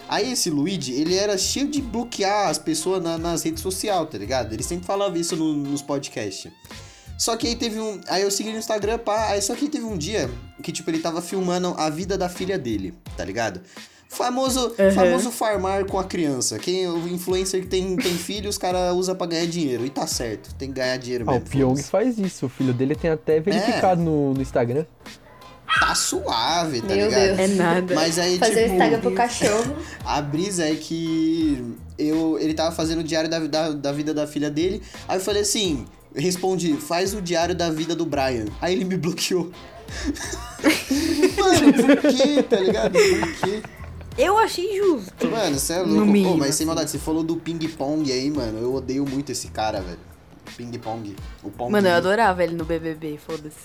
Speaker 3: Aí esse Luigi, ele era cheio de bloquear as pessoas na- nas redes sociais, tá ligado? Ele sempre falava isso no- nos podcasts. Só que aí teve um. Aí eu segui no Instagram, pá. Aí só que teve um dia que, tipo, ele tava filmando a vida da filha dele, tá ligado? Famoso,
Speaker 2: Uhum.
Speaker 3: famoso farmar com a criança. Quem, o influencer que tem, tem filho, os caras usam pra ganhar dinheiro. E tá certo, tem que ganhar dinheiro
Speaker 5: Ah, o
Speaker 3: mesmo.
Speaker 5: Pyong
Speaker 3: foda-se.
Speaker 5: faz isso. O filho dele tem até verificado no, no Instagram.
Speaker 3: Tá suave, tá
Speaker 6: Meu
Speaker 3: ligado?
Speaker 6: Deus.
Speaker 2: É nada.
Speaker 3: Mas aí,
Speaker 6: Fazer o
Speaker 3: tipo,
Speaker 6: Instagram pro cachorro.
Speaker 3: a brisa é que eu, ele tava fazendo o diário da, da, da vida da filha dele. Aí eu falei assim, respondi, faz o diário da vida do Brian. Aí ele me bloqueou. Mano, por quê, tá ligado? Por quê?
Speaker 2: Eu achei justo.
Speaker 3: Mano, você é
Speaker 2: No
Speaker 3: louco. Pô,
Speaker 2: mínimo,
Speaker 3: mas sem
Speaker 2: assim.
Speaker 3: maldade, você falou do ping-pong aí, mano. Eu odeio muito esse cara, velho. Ping-pong. O pong.
Speaker 2: Mano, eu adorava ele no BBB, foda-se.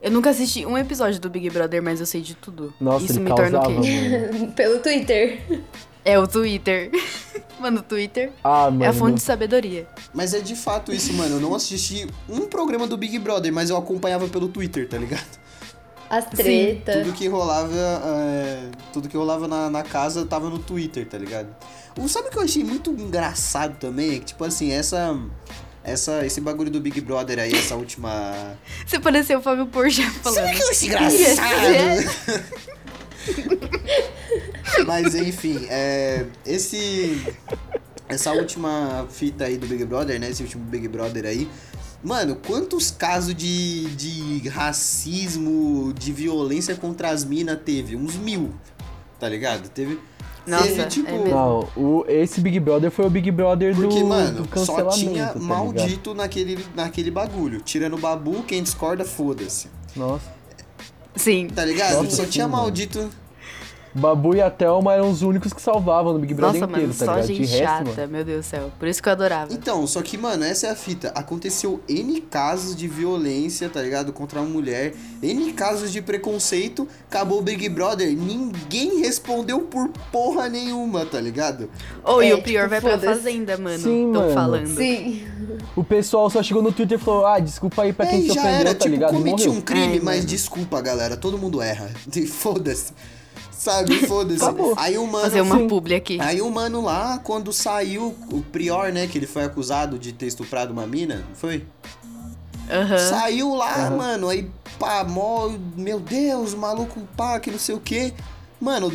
Speaker 2: Eu nunca assisti um episódio do Big Brother, mas eu sei de tudo.
Speaker 5: Nossa,
Speaker 2: Isso
Speaker 5: ele
Speaker 2: me torna o
Speaker 5: causava,
Speaker 2: quê?
Speaker 5: mano.
Speaker 6: Pelo Twitter.
Speaker 2: É o Twitter. Mano, o Twitter
Speaker 5: Ah, mano.
Speaker 2: é a fonte de sabedoria.
Speaker 3: Mas é de fato isso, mano. Eu não assisti um programa do Big Brother, mas eu acompanhava pelo Twitter, tá ligado?
Speaker 6: As treta.
Speaker 3: Tudo que rolava, é, tudo que rolava na, na casa tava no Twitter, tá ligado? O, sabe o que eu achei muito engraçado também? É que, tipo assim, essa, essa, esse bagulho do Big Brother aí, essa última...
Speaker 2: Você pareceu o Fábio Porchat falando.
Speaker 3: Sabe que eu achei engraçado? Mas, enfim, é, esse... Essa última fita aí do Big Brother, né? Esse último Big Brother aí. Mano, quantos casos de, de racismo, de violência contra as minas teve? Uns mil, tá ligado? Teve.
Speaker 2: Nossa,
Speaker 3: teve, tipo.
Speaker 2: é.
Speaker 5: Não, o, esse Big Brother foi o Big Brother do,
Speaker 3: Porque,
Speaker 5: do
Speaker 3: mano, só
Speaker 5: cancelamento,
Speaker 3: tinha
Speaker 5: tá
Speaker 3: maldito naquele, naquele bagulho. Tirando o babu, quem discorda, foda-se.
Speaker 5: Nossa.
Speaker 2: Sim.
Speaker 3: Tá ligado?
Speaker 5: Nossa,
Speaker 3: só
Speaker 5: sim,
Speaker 3: tinha
Speaker 5: mano. Babu e a Thelma eram os únicos que salvavam no Big Brother
Speaker 2: Nossa,
Speaker 5: inteiro,
Speaker 2: mano,
Speaker 5: tá
Speaker 2: só
Speaker 5: ligado?
Speaker 2: gente
Speaker 5: De resto,
Speaker 2: chata,
Speaker 5: mano.
Speaker 2: meu Deus do céu. Por isso que eu adorava.
Speaker 3: Então, só que, mano, essa é a fita. Aconteceu N casos de violência, tá ligado? Contra uma mulher. N casos de preconceito. Acabou o Big Brother. Ninguém respondeu por porra nenhuma, tá ligado?
Speaker 2: Oh, e
Speaker 6: É,
Speaker 2: o pior
Speaker 6: tipo,
Speaker 2: vai pra fazenda, mano.
Speaker 5: Sim,
Speaker 2: Tão
Speaker 5: mano.
Speaker 2: falando.
Speaker 6: Sim.
Speaker 5: O pessoal só chegou no Twitter e falou: Ah, desculpa aí pra quem
Speaker 3: É,
Speaker 5: se ofendeu,
Speaker 3: era,
Speaker 5: tá
Speaker 3: tipo,
Speaker 5: ligado? E
Speaker 3: cometi um crime,
Speaker 2: Ai,
Speaker 3: mas
Speaker 2: mano.
Speaker 3: desculpa, galera. Todo mundo erra. Foda-se. Sabe, foda-se. Aí o mano.
Speaker 2: Fazer uma
Speaker 5: Sim.
Speaker 2: publi aqui.
Speaker 3: Aí o mano lá, quando saiu, o Prior, né, que ele foi acusado de ter estuprado uma mina, não foi?
Speaker 2: Aham.
Speaker 3: Saiu lá,
Speaker 5: Aham.
Speaker 3: mano, aí pá, mó, meu Deus, maluco, pá, que não sei o quê. Mano,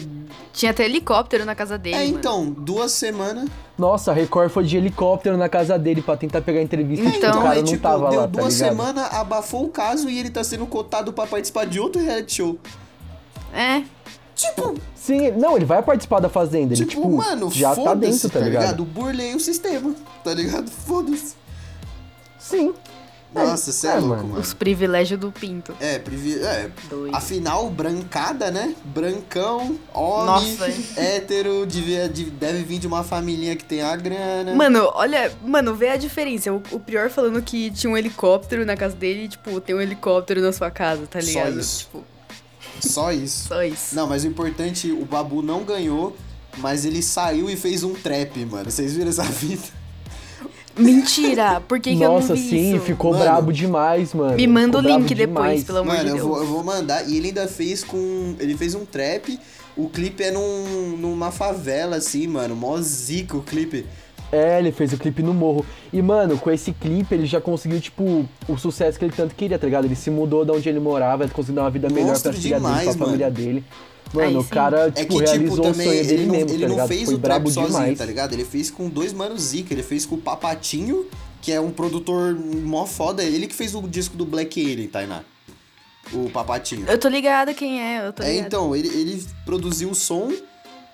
Speaker 2: Tinha até helicóptero na casa dele.
Speaker 3: é
Speaker 2: mano.
Speaker 3: então, duas semanas.
Speaker 5: Nossa, a Record foi de helicóptero na casa dele pra tentar pegar entrevista.
Speaker 2: Então,
Speaker 5: o cara
Speaker 3: aí,
Speaker 5: não
Speaker 3: tipo,
Speaker 5: tava
Speaker 3: deu
Speaker 5: lá, tá
Speaker 3: duas
Speaker 5: ligado?
Speaker 3: semanas, abafou o caso e ele tá sendo cotado pra participar de outro reality show.
Speaker 2: É.
Speaker 3: Tipo,
Speaker 5: Sim, não, ele vai participar da Fazenda. Ele,
Speaker 3: tipo,
Speaker 5: tipo,
Speaker 3: mano,
Speaker 5: já tá dentro, tá ligado?
Speaker 3: Burlei o sistema, tá ligado? Foda-se.
Speaker 5: Sim.
Speaker 3: Nossa, você é,
Speaker 5: é,
Speaker 3: louco,
Speaker 5: mano.
Speaker 3: mano.
Speaker 2: Os privilégios do Pinto.
Speaker 3: É, privi... é,
Speaker 2: Doido.
Speaker 3: afinal, brancada, né? Brancão, homem,
Speaker 2: Nossa.
Speaker 3: hétero, devia, de- deve vir de uma família que tem a grana.
Speaker 2: Mano, olha, mano, vê a diferença. O, o Prior falando que tinha um helicóptero na casa dele e, tipo, tem um helicóptero na sua casa, tá
Speaker 3: Só
Speaker 2: ligado?
Speaker 3: isso.
Speaker 2: Tipo,
Speaker 3: Só isso.
Speaker 2: só isso.
Speaker 3: Não, mas o importante, o Babu não ganhou, mas ele saiu e fez um trap, mano. Vocês viram essa vida?
Speaker 2: Mentira! Por que, que eu
Speaker 5: Nossa,
Speaker 2: não vi
Speaker 5: sim,
Speaker 2: isso?
Speaker 5: ficou
Speaker 3: Mano,
Speaker 5: brabo demais, mano.
Speaker 2: Me manda o link depois, pelo amor
Speaker 3: Mano,
Speaker 2: de
Speaker 3: eu
Speaker 2: Deus.
Speaker 3: vou, eu vou mandar. E ele ainda fez com. Ele fez um trap. O clipe é num, numa favela, assim, mano. Mó zica o clipe.
Speaker 5: É, ele fez o clipe no morro. E, mano, com esse clipe ele já conseguiu, tipo, o sucesso que ele tanto queria, tá ligado? Ele se mudou de onde ele morava, ele conseguiu dar uma vida melhor
Speaker 3: Monstro
Speaker 5: pra filha
Speaker 3: demais,
Speaker 5: dele, pra família
Speaker 3: mano.
Speaker 5: dele. Mano,
Speaker 2: Aí
Speaker 5: o cara,
Speaker 3: É
Speaker 5: tipo,
Speaker 3: que,
Speaker 5: realizou
Speaker 3: tipo,
Speaker 5: o sonho
Speaker 3: ele
Speaker 5: dele
Speaker 3: não,
Speaker 5: mesmo,
Speaker 3: ele
Speaker 5: tá
Speaker 3: não
Speaker 5: ligado?
Speaker 3: fez
Speaker 5: Foi
Speaker 3: o trap
Speaker 5: brabo
Speaker 3: sozinho,
Speaker 5: demais.
Speaker 3: tá ligado? Ele fez com dois manos zica. Ele fez com o Papatinho, que é um produtor mó foda. Ele que fez o disco do Black Alien, Tainá. O Papatinho.
Speaker 2: Eu tô ligada quem é, eu tô
Speaker 3: É,
Speaker 2: ligada.
Speaker 3: então, ele, ele produziu o som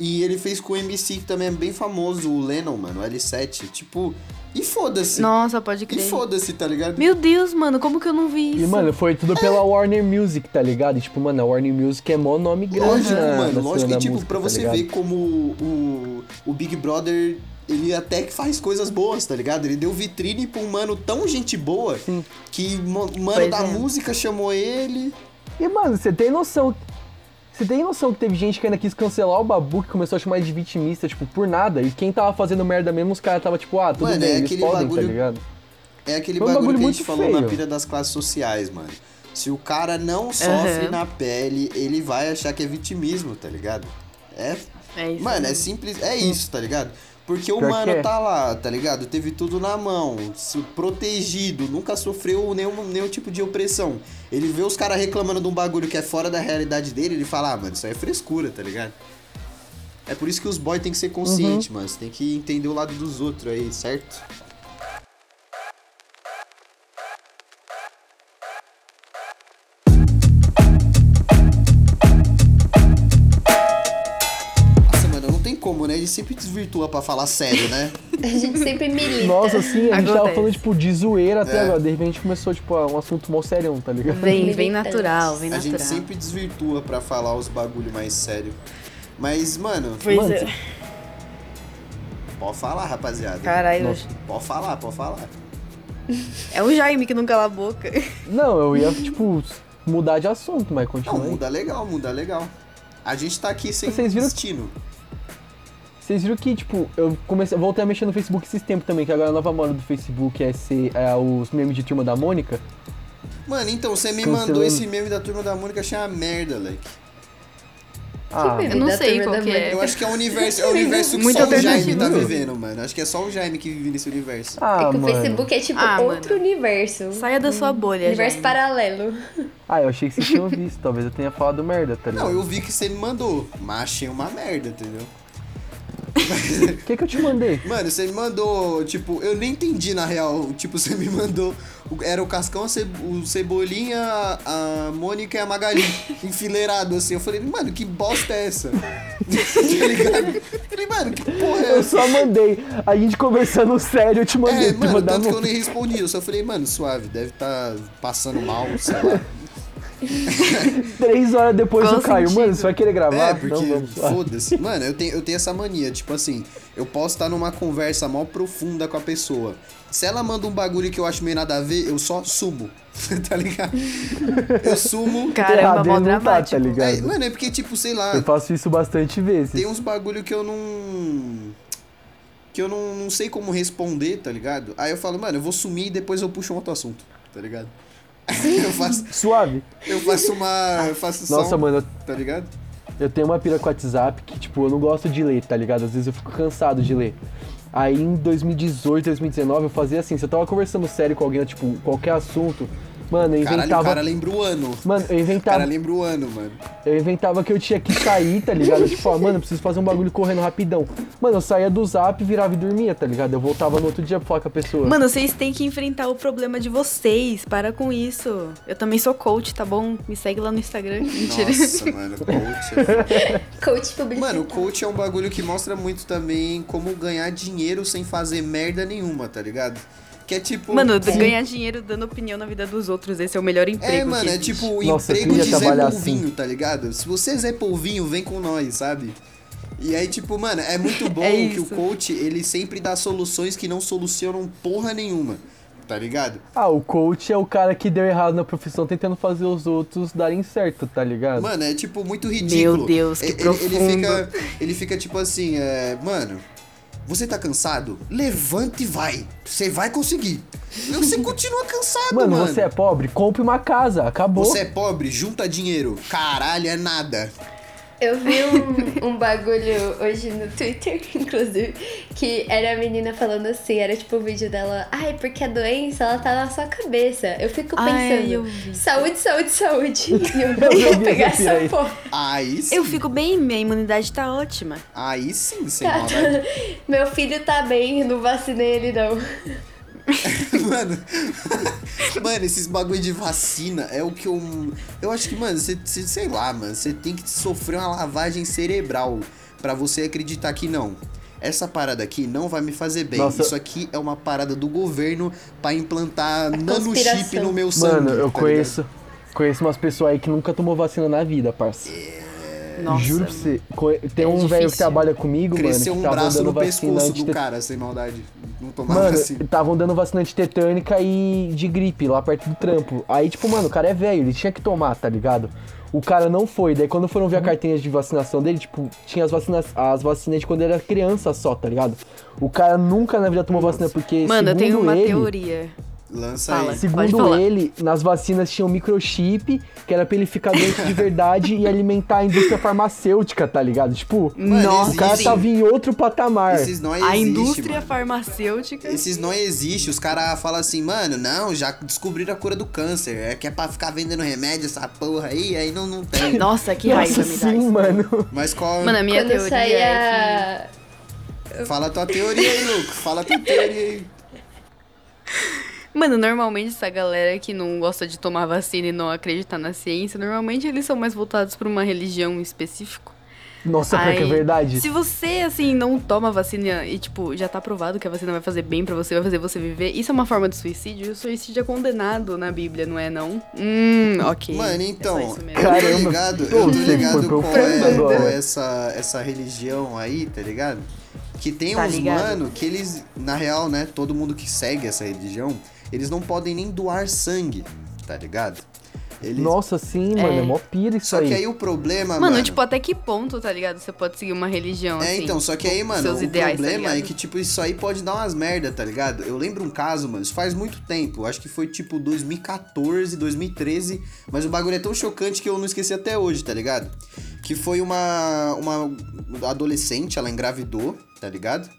Speaker 3: e ele fez com o MC, que também é bem famoso, o Lennon, mano, o L7. Tipo, e foda-se.
Speaker 2: Nossa, pode
Speaker 3: E
Speaker 2: crer.
Speaker 3: foda-se, tá ligado?
Speaker 2: Meu Deus, mano, como que eu não vi isso?
Speaker 5: E, mano, foi tudo pela Warner Music, tá ligado? E, tipo, mano, a Warner Music é mó nome grande
Speaker 3: Lógico,
Speaker 5: na,
Speaker 3: mano,
Speaker 5: na
Speaker 3: lógico. E
Speaker 5: da
Speaker 3: tipo,
Speaker 5: música,
Speaker 3: pra
Speaker 5: tá
Speaker 3: você
Speaker 5: ligado?
Speaker 3: ver como o, o Big Brother, ele até que faz coisas boas, tá ligado? Ele deu vitrine pra um mano tão gente boa
Speaker 5: Sim.
Speaker 3: que o mano
Speaker 2: Pois
Speaker 3: da
Speaker 2: é.
Speaker 3: música chamou ele.
Speaker 5: E, mano, você tem noção... Você tem noção que teve gente que ainda quis cancelar o Babu, que começou a chamar ele de vitimista, tipo, por nada? E quem tava fazendo merda mesmo, os caras tava tipo, ah, tudo
Speaker 3: Mano,
Speaker 5: bem,
Speaker 3: é
Speaker 5: eles
Speaker 3: aquele
Speaker 5: podem,
Speaker 3: bagulho-
Speaker 5: tá ligado?
Speaker 3: É aquele
Speaker 5: um
Speaker 3: bagulho,
Speaker 5: bagulho
Speaker 3: que a gente falou na
Speaker 5: feio.
Speaker 3: pira das classes sociais, mano. Se o cara não sofre
Speaker 2: Aham.
Speaker 3: na pele, ele vai achar que é vitimismo, tá ligado? É.
Speaker 2: É isso.
Speaker 3: Mano, é simples. É isso, tá ligado? Porque o
Speaker 5: Pior
Speaker 3: mano
Speaker 5: que é.
Speaker 3: tá lá, tá ligado? Teve tudo na mão, protegido, nunca sofreu nenhum, nenhum tipo de opressão. Ele vê os caras reclamando de um bagulho que é fora da realidade dele, ele fala, ah, mano, isso aí é frescura, tá ligado? É por isso que os boys tem que ser conscientes,
Speaker 5: Uhum.
Speaker 3: mano. Você tem que entender o lado dos outros aí, certo? Né? Ele sempre desvirtua pra falar sério, né?
Speaker 6: A gente sempre milita.
Speaker 5: Nossa, assim, a gente tava falando, tipo, de zoeira até
Speaker 3: É.
Speaker 5: agora. De repente começou, tipo, um assunto mó serião, tá ligado?
Speaker 2: Vem, vem natural, vem
Speaker 3: A
Speaker 2: natural.
Speaker 3: gente sempre desvirtua pra falar os bagulho mais sério. Mas, mano,
Speaker 2: Pois
Speaker 5: Mano,
Speaker 2: é.
Speaker 3: pode falar, rapaziada.
Speaker 2: Caralho,
Speaker 5: Nossa.
Speaker 3: Pode falar, pode falar.
Speaker 2: é o Jaime que não cala a boca.
Speaker 5: Não, eu ia, tipo, mudar de assunto, mas
Speaker 3: Não,
Speaker 5: continua aí.
Speaker 3: muda legal, muda legal. A gente tá aqui sem
Speaker 5: Vocês viram-
Speaker 3: destino.
Speaker 5: Vocês viram que, tipo, eu comecei, voltei a mexer no Facebook esses tempos também, que agora a nova moda do Facebook é ser é, os memes de turma da Mônica.
Speaker 3: Mano, então, você me
Speaker 5: Cancelando.
Speaker 3: mandou esse meme da turma da Mônica, achei uma merda, leque.
Speaker 5: Ah?
Speaker 2: Eu não sei qual que é.
Speaker 3: Eu acho que é o universo, é o universo que
Speaker 2: Muito
Speaker 3: só o Jaime tá vivendo, mano. Acho que é só o Jaime que vive nesse universo.
Speaker 5: ah
Speaker 6: É que o
Speaker 5: mano.
Speaker 6: Facebook é tipo
Speaker 2: Ah,
Speaker 6: outro
Speaker 2: mano.
Speaker 6: universo.
Speaker 2: Saia da sua bolha,
Speaker 6: Universo
Speaker 2: Jaime.
Speaker 6: paralelo.
Speaker 5: Ah, eu achei que vocês tinham visto. Talvez eu tenha falado merda, tá ligado?
Speaker 3: Não, eu vi que você me mandou, mas achei uma merda, entendeu?
Speaker 5: O que que eu te mandei?
Speaker 3: Mano, você me mandou, tipo, eu nem entendi na real. Tipo, você me mandou. Era o Cascão, o Cebolinha, a Mônica e a Magali. enfileirado assim. Eu falei, mano, que bosta é essa? tá ligado? Falei, mano, que porra é
Speaker 5: Eu
Speaker 3: essa?
Speaker 5: só mandei. A gente conversando sério, eu te mandei.
Speaker 3: É, mano, tanto que eu nem respondi. Eu só falei, mano, suave, deve estar passando mal, sei lá.
Speaker 5: Três horas depois
Speaker 2: Qual
Speaker 5: do Caio.
Speaker 2: sentido?
Speaker 5: Mano, você vai querer gravar?
Speaker 3: É, porque, foda-se. Mano, eu tenho, eu tenho essa mania, tipo assim, eu posso estar numa conversa mal profunda com a pessoa. Se ela manda um bagulho que eu acho meio nada a ver, eu só sumo. tá ligado? Eu sumo.
Speaker 2: Caramba,
Speaker 5: errado,
Speaker 2: mó
Speaker 5: não tá,
Speaker 2: dramático.
Speaker 5: tá ligado?
Speaker 3: É, mano, é porque, tipo, sei lá,
Speaker 5: Eu faço isso bastante vezes.
Speaker 3: tem uns bagulho que eu não. Que eu não, não sei como responder, tá ligado? Aí eu falo, mano, eu vou sumir e depois eu puxo um outro assunto, tá ligado? Eu faço,
Speaker 5: Suave.
Speaker 3: eu faço uma. Eu faço só
Speaker 5: Nossa, mano, eu
Speaker 3: Tá ligado?
Speaker 5: Eu tenho uma pira com o WhatsApp que, tipo, eu não gosto de ler, tá ligado? Às vezes eu fico cansado de ler. Aí em 2018, 2019, eu fazia assim, se eu tava conversando sério com alguém, tipo, qualquer assunto, mano, eu
Speaker 3: Caralho, o
Speaker 5: inventava.
Speaker 3: cara lembra o ano.
Speaker 5: Mano, eu
Speaker 3: O
Speaker 5: inventava.
Speaker 3: cara lembra o ano, mano.
Speaker 5: Eu inventava que eu tinha que sair, tá ligado? tipo, ó, mano, eu preciso fazer um bagulho correndo rapidão. Mano, eu saía do zap, virava e dormia, tá ligado? Eu voltava no outro dia pra falar com a pessoa.
Speaker 2: Mano, vocês têm que enfrentar o problema de vocês. Para com isso. Eu também sou coach, tá bom? Me segue lá no Instagram. Mentira.
Speaker 3: Nossa, mano, coach. é
Speaker 6: Coach publicitário.
Speaker 3: Mano, o coach é um bagulho que mostra muito também como ganhar dinheiro sem fazer merda nenhuma, tá ligado? Que é tipo.
Speaker 2: Mano,
Speaker 3: Sim.
Speaker 2: ganhar dinheiro dando opinião na vida dos outros. Esse é o melhor emprego.
Speaker 3: É, mano,
Speaker 2: que
Speaker 3: é tipo o
Speaker 5: Nossa,
Speaker 3: emprego de Zé
Speaker 5: trabalhar assim.
Speaker 3: Polvinho, tá ligado? Se você é Zé Polvinho, vem com nós, sabe? E aí, tipo, mano, é muito bom
Speaker 2: É
Speaker 3: que o coach, ele sempre dá soluções que não solucionam porra nenhuma, tá ligado?
Speaker 5: Ah, o coach é o cara que deu errado na profissão tentando fazer os outros darem certo, tá ligado?
Speaker 3: Mano, é tipo muito ridículo.
Speaker 2: Meu Deus, que
Speaker 3: ele, ele
Speaker 2: profundo.
Speaker 3: fica, ele fica tipo assim, é, mano, você tá cansado? Levante e vai. Você vai conseguir. Você continua cansado,
Speaker 5: Mano,
Speaker 3: mano.
Speaker 5: você é pobre? Compre uma casa, acabou.
Speaker 3: Você é pobre, junta dinheiro. Caralho, é nada.
Speaker 6: Eu vi um, um bagulho hoje no Twitter, inclusive, que era a menina falando assim, era tipo o vídeo dela, ai, porque a doença, ela tá na sua cabeça. Eu fico pensando,
Speaker 2: é, eu
Speaker 6: saúde, saúde, saúde. E eu não vou pegar
Speaker 5: essa aí.
Speaker 6: porra.
Speaker 3: Aí sim.
Speaker 2: Eu fico bem, minha imunidade tá ótima.
Speaker 3: Aí sim, sem
Speaker 6: Tá,
Speaker 3: maldade.
Speaker 6: Meu filho tá bem, não vacinei ele não.
Speaker 3: mano, mano, esses bagulho de vacina é o que eu. Eu acho que, mano, você, sei lá, mano, você tem que sofrer uma lavagem cerebral pra você acreditar que não. Essa parada aqui não vai me fazer bem.
Speaker 5: Nossa.
Speaker 3: Isso aqui é uma parada do governo pra implantar nanochip no meu sangue.
Speaker 5: Mano, eu
Speaker 3: tá
Speaker 5: conheço, conheço umas pessoas aí que nunca tomou vacina na vida, parça.
Speaker 2: Nossa.
Speaker 5: Juro pra você. Tem
Speaker 2: É
Speaker 5: um velho que trabalha comigo?
Speaker 3: Cresceu
Speaker 5: mano,
Speaker 3: um
Speaker 5: que tava
Speaker 3: braço no pescoço do cara, sem maldade. Não tomava
Speaker 5: Mano,
Speaker 3: vacina.
Speaker 5: estavam dando vacina de tetânica e de gripe lá perto do trampo. Aí, tipo, mano, o cara é velho, ele tinha que tomar, tá ligado? O cara não foi. Daí quando foram ver a cartinha de vacinação dele, tipo, tinha as vacinas, as vacinas de quando ele era criança só, tá ligado? O cara nunca na vida tomou vacina porque,
Speaker 2: Mano, eu tenho uma
Speaker 5: ele,
Speaker 2: teoria.
Speaker 3: Lança
Speaker 2: Fala.
Speaker 3: aí.
Speaker 5: Segundo ele, nas vacinas tinha um microchip, que era pra ele ficar doente de verdade e alimentar a indústria farmacêutica, tá ligado? Tipo,
Speaker 3: Mano,
Speaker 2: Nossa,
Speaker 5: o cara
Speaker 3: existe.
Speaker 5: tava em outro patamar.
Speaker 3: Esses não
Speaker 2: A
Speaker 3: existe,
Speaker 2: indústria
Speaker 3: mano.
Speaker 2: farmacêutica.
Speaker 3: Esses não existe. Os caras falam assim, mano, não, já descobriram a cura do câncer. É que é pra ficar vendendo remédio, essa porra aí, aí não, não tem.
Speaker 2: Nossa, que
Speaker 5: Nossa,
Speaker 2: raiva me dá
Speaker 5: sim,
Speaker 2: isso.
Speaker 5: mano.
Speaker 3: Mas qual.
Speaker 2: Mano, a minha
Speaker 6: Quando
Speaker 2: teoria
Speaker 6: sair
Speaker 2: é
Speaker 6: a...
Speaker 3: Fala a tua teoria aí, Luco. Fala a tua teoria aí.
Speaker 2: Mano, normalmente essa galera que não gosta de tomar vacina e não acreditar na ciência, normalmente eles são mais voltados pra uma religião em específico.
Speaker 5: Nossa, pior que é
Speaker 2: Aí,
Speaker 5: verdade.
Speaker 2: Se você, assim, não toma vacina e, tipo, já tá provado que a vacina vai fazer bem pra você, vai fazer você viver, isso é uma forma de suicídio? E o suicídio é condenado na Bíblia, não é não? Hum, ok.
Speaker 3: Mano, então,
Speaker 2: É mesmo.
Speaker 3: eu tô
Speaker 5: Caramba.
Speaker 3: ligado, eu tô ligado
Speaker 5: profundo
Speaker 3: é, é essa, essa religião aí, tá ligado? Que tem
Speaker 2: Tá
Speaker 3: uns
Speaker 2: ligado.
Speaker 3: mano que eles, na real, né, todo mundo que segue essa religião, eles não podem nem doar sangue, tá ligado? Eles...
Speaker 5: Nossa, sim, mano, é mó pira isso
Speaker 3: Só
Speaker 5: aí.
Speaker 3: que aí o problema,
Speaker 2: Mano,
Speaker 3: mano...
Speaker 2: tipo, até que ponto, tá ligado? Você pode seguir uma religião,
Speaker 3: É,
Speaker 2: assim.
Speaker 3: então, só que aí, mano,
Speaker 2: seus
Speaker 3: o
Speaker 2: ideais, tá
Speaker 3: problema é
Speaker 2: ligado?
Speaker 3: que, tipo, isso aí pode dar umas merda, tá ligado? Eu lembro um caso, mano, isso faz muito tempo, acho que foi, tipo, 2014, 2013, mas o bagulho é tão chocante que eu não esqueci até hoje, tá ligado? Que foi uma, uma adolescente, ela engravidou, tá ligado?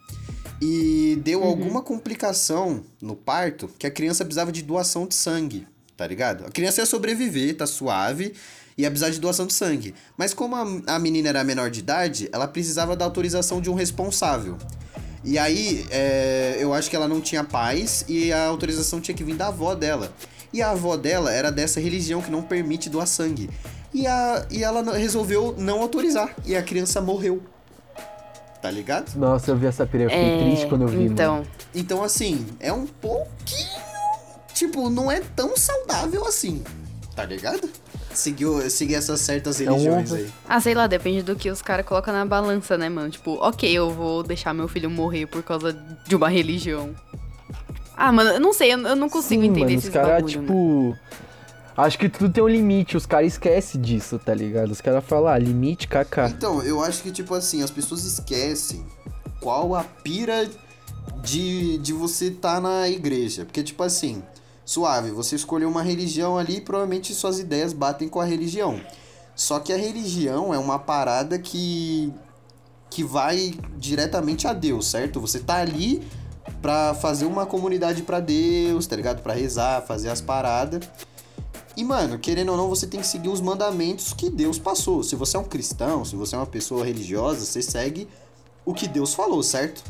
Speaker 3: E deu
Speaker 2: Uhum.
Speaker 3: alguma complicação no parto que a criança precisava de doação de sangue, tá ligado? A criança ia sobreviver, tá suave, ia precisar de doação de sangue. Mas como a, a menina era menor de idade, ela precisava da autorização de um responsável. E aí, é, eu acho que ela não tinha pais e a autorização tinha que vir da avó dela. E a avó dela era dessa religião que não permite doar sangue. E, a, e ela resolveu não autorizar. E a criança morreu. Tá ligado?
Speaker 5: Nossa, eu vi essa pira, eu fiquei triste quando eu vi,
Speaker 2: Então,
Speaker 5: mano.
Speaker 3: Então, assim, é um pouquinho. Tipo, não é tão saudável assim. Tá ligado? Seguiu, seguir essas certas
Speaker 5: um
Speaker 3: religiões
Speaker 5: honra.
Speaker 3: aí.
Speaker 2: ah, sei lá, depende do que os caras colocam na balança, né, mano? Tipo, ok, eu vou deixar meu filho morrer por causa de uma religião. Ah, mano, eu não sei, eu, eu não consigo
Speaker 5: Sim,
Speaker 2: entender
Speaker 5: mano,
Speaker 2: esses
Speaker 5: os caras,
Speaker 2: bagulho,
Speaker 5: tipo... Acho que tudo tem um limite, os caras esquecem disso, tá ligado? Os caras falam, ah, limite, kaká.
Speaker 3: Então, eu acho que, tipo assim, as pessoas esquecem qual a pira de, de você tá na igreja. Porque, tipo assim, suave, você escolheu uma religião ali e provavelmente suas ideias batem com a religião. Só que a religião é uma parada que. que vai diretamente a Deus, certo? Você tá ali pra fazer uma comunidade pra Deus, tá ligado? Pra rezar, fazer as paradas. E, mano, querendo ou não, você tem que seguir os mandamentos que Deus passou. Se você é um cristão, se você é uma pessoa religiosa, você segue o que Deus falou, certo?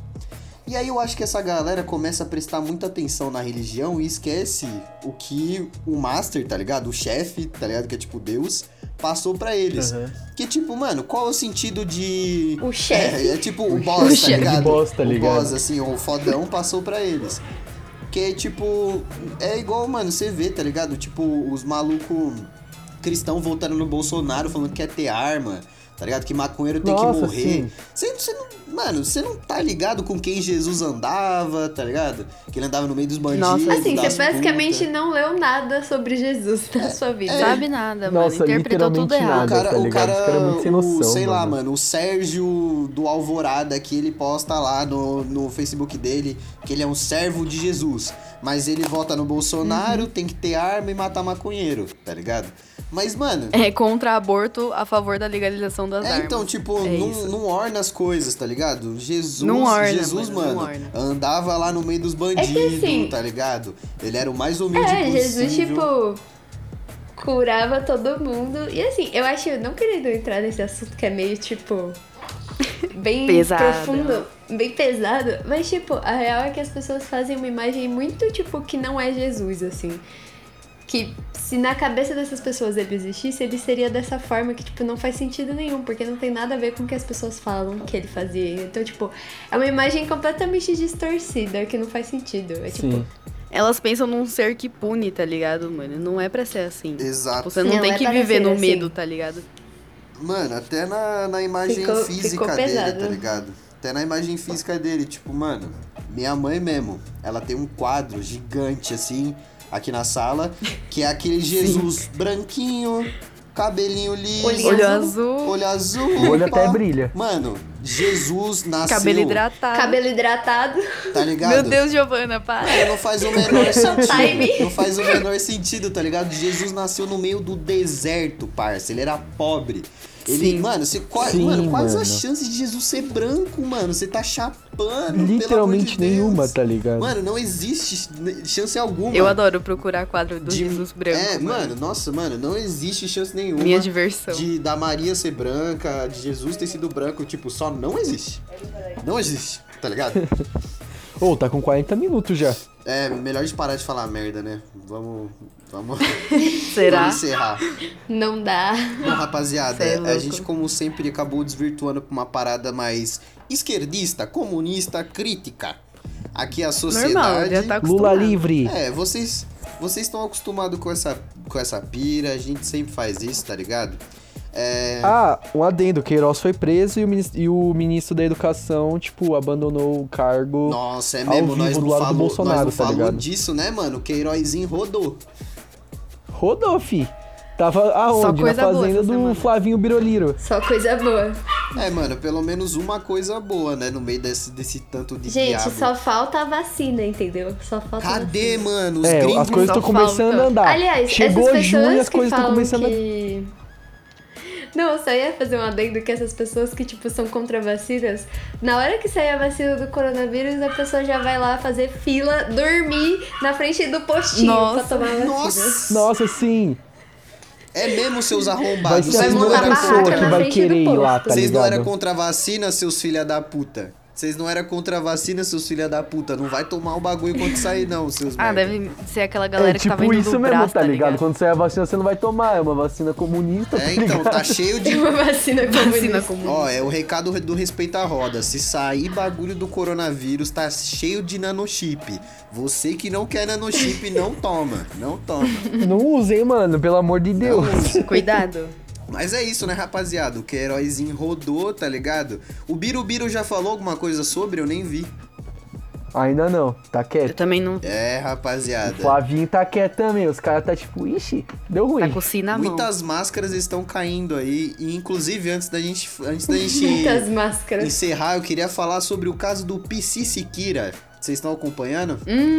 Speaker 3: E aí eu acho que essa galera começa a prestar muita atenção na religião e esquece o que o master, tá ligado? O chefe, tá ligado? Que é tipo Deus, passou pra eles.
Speaker 5: Aham.
Speaker 3: Que tipo, mano, qual é o sentido de.
Speaker 6: O chefe.
Speaker 3: É, é tipo o boss, tá
Speaker 2: chefe.
Speaker 3: ligado?
Speaker 5: O boss, tá ligado?
Speaker 3: O boss, assim, o fodão passou pra eles. Que tipo, é igual, mano, você vê, tá ligado? Tipo, os malucos cristão voltando no Bolsonaro falando que quer ter arma, tá ligado? Que maconheiro tem que
Speaker 5: Nossa,
Speaker 3: morrer.
Speaker 5: sim.
Speaker 3: Você, você não, mano, você não tá ligado com quem Jesus andava, tá ligado? Que ele andava no meio dos bandidos.
Speaker 2: Nossa,
Speaker 6: Assim, você basicamente
Speaker 3: putas.
Speaker 6: não leu nada sobre Jesus na sua vida.
Speaker 2: Sabe nada, mano.
Speaker 5: Nossa,
Speaker 2: Interpretou tudo errado.
Speaker 3: O cara,
Speaker 5: tá
Speaker 3: o cara,
Speaker 5: Os caras é muito sem
Speaker 3: o,
Speaker 5: noção,
Speaker 3: sei lá,
Speaker 5: mano.
Speaker 3: mano, o Sérgio do Alvorada que ele posta lá no, no Facebook dele que ele é um servo de Jesus, mas ele vota no Bolsonaro, tem que ter arma e matar maconheiro, tá ligado? Mas, mano,
Speaker 2: É contra aborto, a favor da legalização das
Speaker 3: é,
Speaker 2: armas.
Speaker 3: então, tipo,
Speaker 2: É
Speaker 3: não,
Speaker 2: isso.
Speaker 3: não orna as coisas, tá ligado? Jesus,
Speaker 2: Não orna,
Speaker 3: Jesus,
Speaker 2: mano, não
Speaker 3: mano,
Speaker 2: orna.
Speaker 3: andava lá no meio dos bandidos,
Speaker 6: assim,
Speaker 3: tá ligado? Ele era o mais humilde
Speaker 6: É,
Speaker 3: possível.
Speaker 6: Jesus, tipo, curava todo mundo. E assim, eu acho, não querendo entrar nesse assunto que é meio, tipo, bem
Speaker 2: Pesado.
Speaker 6: profundo, bem pesado, mas, tipo, a real é que as pessoas fazem uma imagem muito, tipo, que não é Jesus, assim. Que se na cabeça dessas pessoas ele existisse, ele seria dessa forma que, tipo, não faz sentido nenhum, porque não tem nada a ver com o que as pessoas falam que ele fazia. Então, tipo, é uma imagem completamente distorcida, que não faz sentido. É tipo,
Speaker 5: Sim.
Speaker 2: Elas pensam num ser que pune, tá ligado, mano? Não é pra ser assim.
Speaker 3: Exato.
Speaker 2: Tipo, você não,
Speaker 6: Não
Speaker 2: tem
Speaker 6: é
Speaker 2: que viver no
Speaker 6: assim.
Speaker 2: medo, tá ligado?
Speaker 3: Mano, até na, na imagem
Speaker 6: Ficou-
Speaker 3: física
Speaker 6: ficou
Speaker 3: dele, tá ligado? Até na imagem física dele, tipo, mano, minha mãe mesmo, ela tem um quadro gigante assim, aqui na sala, que é aquele Jesus branquinho, cabelinho liso,
Speaker 2: Olho azul.
Speaker 3: olho azul.
Speaker 5: O olho até brilha.
Speaker 3: Mano, Jesus nasceu,
Speaker 2: Cabelo hidratado.
Speaker 6: Cabelo hidratado.
Speaker 3: tá ligado?
Speaker 2: Meu Deus, Giovana, para.
Speaker 3: É, não faz o menor
Speaker 6: Time.
Speaker 3: sentido. Não faz o menor sentido, tá ligado? Jesus nasceu no meio do deserto, parça. Ele era pobre. Ele,
Speaker 2: Sim.
Speaker 3: mano, você, qual,
Speaker 5: Sim,
Speaker 3: mano, quais
Speaker 5: mano.
Speaker 3: as chances de Jesus ser branco, mano? Você tá chapando. Pelo amor de
Speaker 5: Literalmente
Speaker 3: Deus.
Speaker 5: nenhuma, tá ligado?
Speaker 3: Mano, não existe chance alguma.
Speaker 2: Eu adoro procurar quadro do
Speaker 3: de-
Speaker 2: Jesus branco.
Speaker 3: É, mano, nossa, mano, não existe chance nenhuma.
Speaker 2: Minha diversão.
Speaker 3: De da Maria ser branca, de Jesus ter sido branco, tipo, só não existe. Não existe, tá ligado?
Speaker 5: Ô, tá com 40 minutos já.
Speaker 3: É, melhor de parar de falar merda, né? Vamos. Vamos,
Speaker 2: Será?
Speaker 3: vamos encerrar.
Speaker 6: Não dá.
Speaker 3: Bom, rapaziada,
Speaker 2: é
Speaker 3: a gente, como sempre, acabou desvirtuando pra uma parada mais esquerdista, comunista, crítica. Aqui a
Speaker 2: Normal,
Speaker 3: sociedade.
Speaker 2: já tá
Speaker 5: Lula livre.
Speaker 3: É, vocês vocês estão acostumados com essa, com essa pira, a gente sempre faz isso, tá ligado? É,
Speaker 5: Ah, um adendo, Queiroz foi preso e o, ministro, e o ministro da Educação, tipo, abandonou o cargo.
Speaker 3: nossa, é
Speaker 5: ao
Speaker 3: mesmo, nós não
Speaker 5: do lado do
Speaker 3: falou,
Speaker 5: Bolsonaro,
Speaker 3: nós não
Speaker 5: tá
Speaker 3: falou
Speaker 5: ligado?
Speaker 3: disso, né, mano? O Queirozinho rodou.
Speaker 5: Rodou, fi. Tava aonde? Na
Speaker 2: coisa boa
Speaker 5: fazenda
Speaker 2: essa
Speaker 5: do
Speaker 2: semana.
Speaker 5: Flavinho Biroliro.
Speaker 6: Só coisa boa.
Speaker 3: É, mano, pelo menos uma coisa boa, né? No meio desse, desse tanto de
Speaker 6: Gente,
Speaker 3: diabo.
Speaker 6: só falta a vacina, entendeu? Só falta a
Speaker 3: Cadê,
Speaker 6: vacina.
Speaker 3: mano? Os
Speaker 5: É, as coisas estão começando a andar.
Speaker 6: Aliás,
Speaker 5: Chegou
Speaker 6: essas
Speaker 5: junho e as
Speaker 6: que
Speaker 5: coisas estão começando a.
Speaker 6: que... Não, eu só ia fazer um adendo que essas pessoas que, tipo, são contra vacinas, na hora que sair a vacina do coronavírus, a pessoa já vai lá fazer fila, dormir na frente do postinho
Speaker 2: Nossa,
Speaker 6: pra tomar a vacina.
Speaker 3: Nossa!
Speaker 5: Nossa, sim.
Speaker 3: É mesmo, seus
Speaker 5: Vai
Speaker 3: arrombados.
Speaker 5: ser a
Speaker 6: Vai
Speaker 3: Vocês não,
Speaker 6: montar
Speaker 5: primeira
Speaker 3: eram
Speaker 6: barraca
Speaker 5: pessoa que vai querer ir lá, tá
Speaker 3: Vocês não eram contra a vacina, seus filha da puta. Vocês não eram contra a vacina, seus filha da puta. Não vai tomar o bagulho quando sair, não, seus
Speaker 2: Ah,
Speaker 3: merda.
Speaker 2: deve ser aquela galera
Speaker 5: É
Speaker 2: que
Speaker 5: tipo
Speaker 2: tava indo
Speaker 5: isso
Speaker 2: do
Speaker 5: mesmo,
Speaker 2: braço,
Speaker 5: tá ligado? Quando sair a vacina, você não vai tomar. É uma vacina comunista, tá
Speaker 3: É, então,
Speaker 5: ligado?
Speaker 3: tá cheio de...
Speaker 6: Uma vacina
Speaker 2: Vacina
Speaker 6: comunista.
Speaker 3: Ó, é o recado do Respeita a Roda. Se sair bagulho do coronavírus, tá cheio de nanochip. Você que não quer nanochip, não toma. Não toma.
Speaker 5: Não usem, mano, pelo amor de Deus.
Speaker 2: Cuidado.
Speaker 3: Mas é isso, né, rapaziada? O Queirozinho rodou, tá ligado? O Birubiru já falou alguma coisa sobre? Eu nem vi.
Speaker 5: Ainda não, tá
Speaker 2: Eu
Speaker 5: quieto.
Speaker 2: também não.
Speaker 3: É, rapaziada.
Speaker 5: Flavinho tá quieto também. Os caras tá tipo, ixi, deu ruim.
Speaker 2: Tá com o si na mão.
Speaker 3: Muitas máscaras estão caindo aí. E inclusive, antes da gente, antes da gente
Speaker 6: Muitas máscaras.
Speaker 3: encerrar, eu queria falar sobre o caso do PC Siqueira. Vocês estão acompanhando?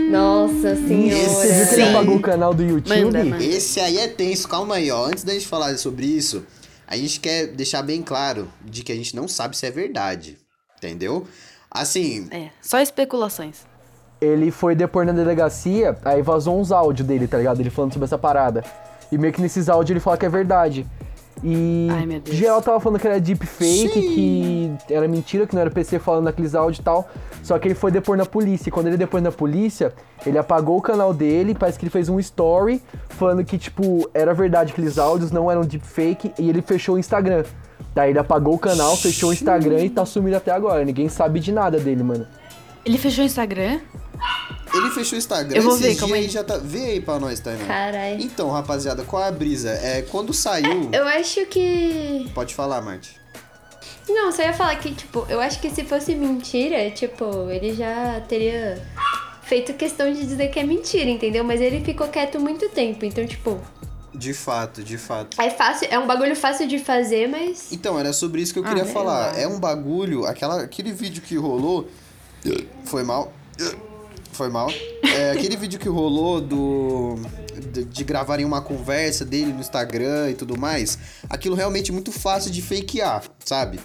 Speaker 6: Nossa
Speaker 5: Você viu que
Speaker 6: senhora.
Speaker 5: apagou o canal do YouTube?
Speaker 2: Manda, manda.
Speaker 3: Esse aí é tenso, calma aí, ó. Antes da gente falar sobre isso, a gente quer deixar bem claro de que a gente não sabe se é verdade. Entendeu? Assim,
Speaker 2: É, só especulações.
Speaker 5: Ele foi depor na delegacia, aí vazou uns áudios dele, tá ligado? Ele falando sobre essa parada. E meio que nesses áudios ele fala que é verdade. E
Speaker 2: Ai, meu Deus.
Speaker 5: geral tava falando que era deepfake, que era mentira, que não era PC falando naqueles áudios e tal. Só que ele foi depor na polícia. E quando ele depôs na polícia, ele apagou o canal dele, parece que ele fez um story falando que, tipo, era verdade aqueles áudios, não eram deepfake, e ele fechou o Instagram. Daí ele apagou o canal, fechou o Instagram e tá sumido até agora. Ninguém sabe de nada dele, mano.
Speaker 2: Ele fechou o Instagram?
Speaker 3: Ele fechou o Instagram
Speaker 2: Eu vou
Speaker 3: esses
Speaker 2: ver,
Speaker 3: dias
Speaker 2: calma aí.
Speaker 3: e já tá. Vê aí pra nós, Tainá.
Speaker 6: Carai.
Speaker 3: Então, rapaziada, qual é a brisa? É, quando saiu.
Speaker 6: Eu acho que.
Speaker 3: Pode falar, Marte.
Speaker 6: Não, só ia falar que, tipo, eu acho que se fosse mentira, tipo, ele já teria feito questão de dizer que é mentira, entendeu? Mas ele ficou quieto muito tempo, então, tipo,
Speaker 3: De fato, de fato.
Speaker 6: é fácil, é um bagulho fácil de fazer, mas.
Speaker 3: Então, era sobre isso que eu
Speaker 2: Ah,
Speaker 3: queria falar. É um bagulho, aquela, aquele vídeo que rolou. Foi mal. Foi mal. É, aquele vídeo que rolou do. De, de gravarem uma conversa dele no Instagram e tudo mais. Aquilo realmente é muito fácil de fakear, sabe?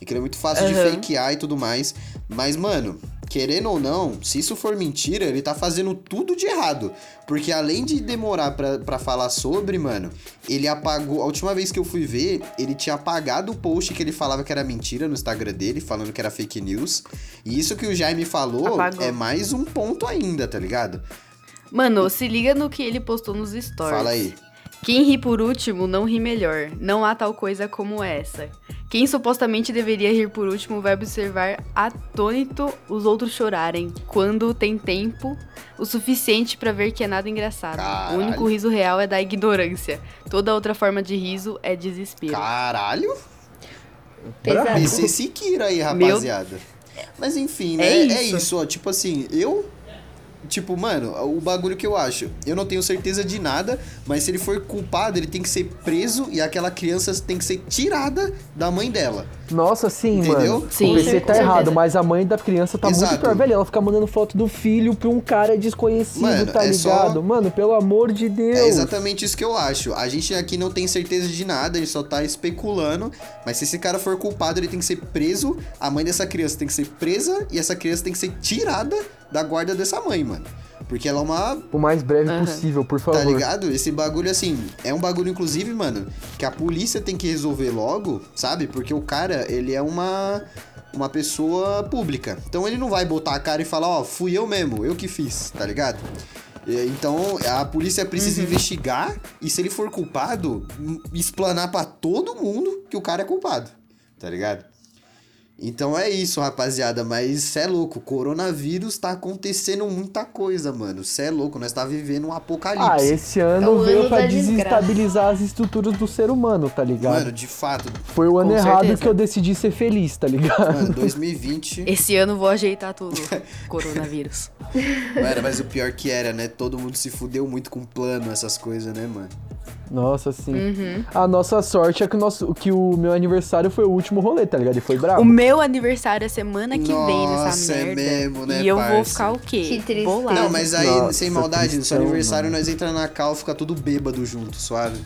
Speaker 3: Aquilo é muito fácil de
Speaker 2: Aham.
Speaker 3: fakear e tudo mais. Mas, mano, querendo ou não, se isso for mentira, ele tá fazendo tudo de errado. Porque além de demorar pra, pra falar sobre, mano, ele apagou. A última vez que eu fui ver, ele tinha apagado o post que ele falava que era mentira no Instagram dele, falando que era fake news. E isso que o Jaime falou
Speaker 2: Apagou.
Speaker 3: é mais um ponto ainda, tá ligado?
Speaker 2: Mano, se liga no que ele postou nos stories.
Speaker 3: Fala aí.
Speaker 2: Quem ri por último não ri melhor. Não há tal coisa como essa. Quem supostamente deveria rir por último vai observar atônito os outros chorarem quando tem tempo o suficiente pra ver que é nada engraçado.
Speaker 3: Caralho.
Speaker 2: O único riso real é da ignorância. Toda outra forma de riso é desespero.
Speaker 3: Caralho! PC Siqueira aí,
Speaker 2: Meu-
Speaker 3: rapaziada. Mas enfim, né?
Speaker 2: É
Speaker 3: É
Speaker 2: isso.
Speaker 3: isso, ó. Tipo assim, eu. Tipo, mano, o bagulho que eu acho. Eu não tenho certeza de nada, mas se ele for culpado, ele tem que ser preso e aquela criança tem que ser tirada da mãe dela.
Speaker 5: Nossa, sim,
Speaker 3: Entendeu?
Speaker 5: mano.
Speaker 2: Sim,
Speaker 5: o PC
Speaker 6: com
Speaker 5: tá
Speaker 6: certeza.
Speaker 5: errado, mas a mãe da criança tá
Speaker 3: Exato.
Speaker 5: muito pior, velho. Ela fica mandando foto do filho pra um cara desconhecido,
Speaker 3: Mano,
Speaker 5: tá
Speaker 3: é
Speaker 5: ligado?
Speaker 3: só-
Speaker 5: Mano, pelo amor de Deus.
Speaker 3: É exatamente isso que eu acho. A gente aqui não tem certeza de nada, a gente só tá especulando. Mas se esse cara for culpado, ele tem que ser preso. A mãe dessa criança tem que ser presa e essa criança tem que ser tirada da guarda dessa mãe, mano. Porque ela é uma
Speaker 5: O mais breve
Speaker 2: Aham.
Speaker 5: possível, por favor.
Speaker 3: Tá ligado? Esse bagulho, assim, é um bagulho, inclusive, mano, que a polícia tem que resolver logo, sabe? Porque o cara, ele é uma. Uma pessoa pública. Então ele não vai botar a cara e falar, ó, fui eu mesmo, eu que fiz, tá ligado? Então a polícia precisa investigar e se ele for culpado, explanar pra todo mundo que o cara é culpado, tá ligado? Então é isso, rapaziada. Mas cê é louco, coronavírus tá acontecendo muita coisa, mano. Cê é louco, nós tá vivendo um apocalipse.
Speaker 5: Ah, esse ano
Speaker 6: É
Speaker 5: veio
Speaker 6: ano
Speaker 5: pra desestabilizar as estruturas do ser humano, tá ligado?
Speaker 3: Mano, de fato,
Speaker 5: Foi o ano errado
Speaker 2: certeza.
Speaker 5: que eu decidi ser feliz, tá ligado?
Speaker 3: mano, 2020.
Speaker 2: Esse ano eu vou ajeitar tudo. Coronavírus.
Speaker 3: mano, mas o pior que era, né? Todo mundo se fudeu muito com plano, essas coisas, né, mano?
Speaker 5: Nossa, sim.
Speaker 2: Uhum.
Speaker 5: A nossa sorte é que o, nosso, que o meu aniversário foi o último rolê, tá ligado? E foi brabo.
Speaker 2: O meu aniversário é semana que vem nessa
Speaker 3: Nossa, é
Speaker 2: merda.
Speaker 3: mesmo, né,
Speaker 2: e eu vou
Speaker 3: parça?
Speaker 2: ficar o quê?
Speaker 6: Que triste.
Speaker 2: Bolada.
Speaker 3: Não, mas aí,
Speaker 5: Nossa,
Speaker 3: sem maldade, no seu aniversário
Speaker 5: mano.
Speaker 3: nós entra na cal, fica tudo bêbado junto, suave.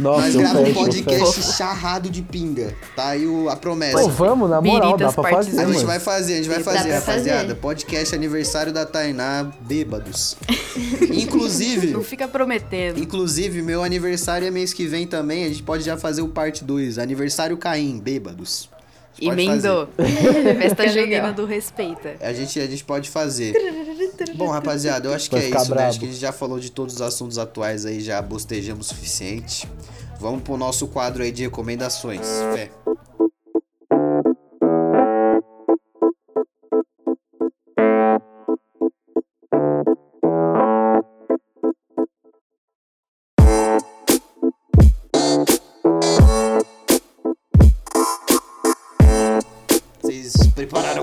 Speaker 5: Nossa,
Speaker 3: nós gravamos um podcast charrado de pinga. Tá aí o- a promessa.
Speaker 5: Pô, vamos, na moral, dá
Speaker 2: Biritas
Speaker 5: pra
Speaker 2: parte
Speaker 5: fazer,
Speaker 3: A gente vai fazer, a gente vai
Speaker 6: Dá
Speaker 3: fazer,
Speaker 6: pra
Speaker 3: rapaziada.
Speaker 6: fazer.
Speaker 3: Podcast aniversário da Tainá, bêbados. Inclusive,
Speaker 2: Não fica prometendo.
Speaker 3: inclusive, meu aniversário é mês que vem também. A gente pode já fazer o parte 2. Aniversário Caim, bêbados.
Speaker 2: Emendou. Festa junina do respeita.
Speaker 3: A gente, a gente pode fazer. Bom, rapaziada, eu acho que
Speaker 5: Vai
Speaker 3: é isso, né? Acho que a gente já falou de todos os assuntos atuais aí, já bostejamos o suficiente. Vamos pro nosso quadro aí de recomendações. Fé.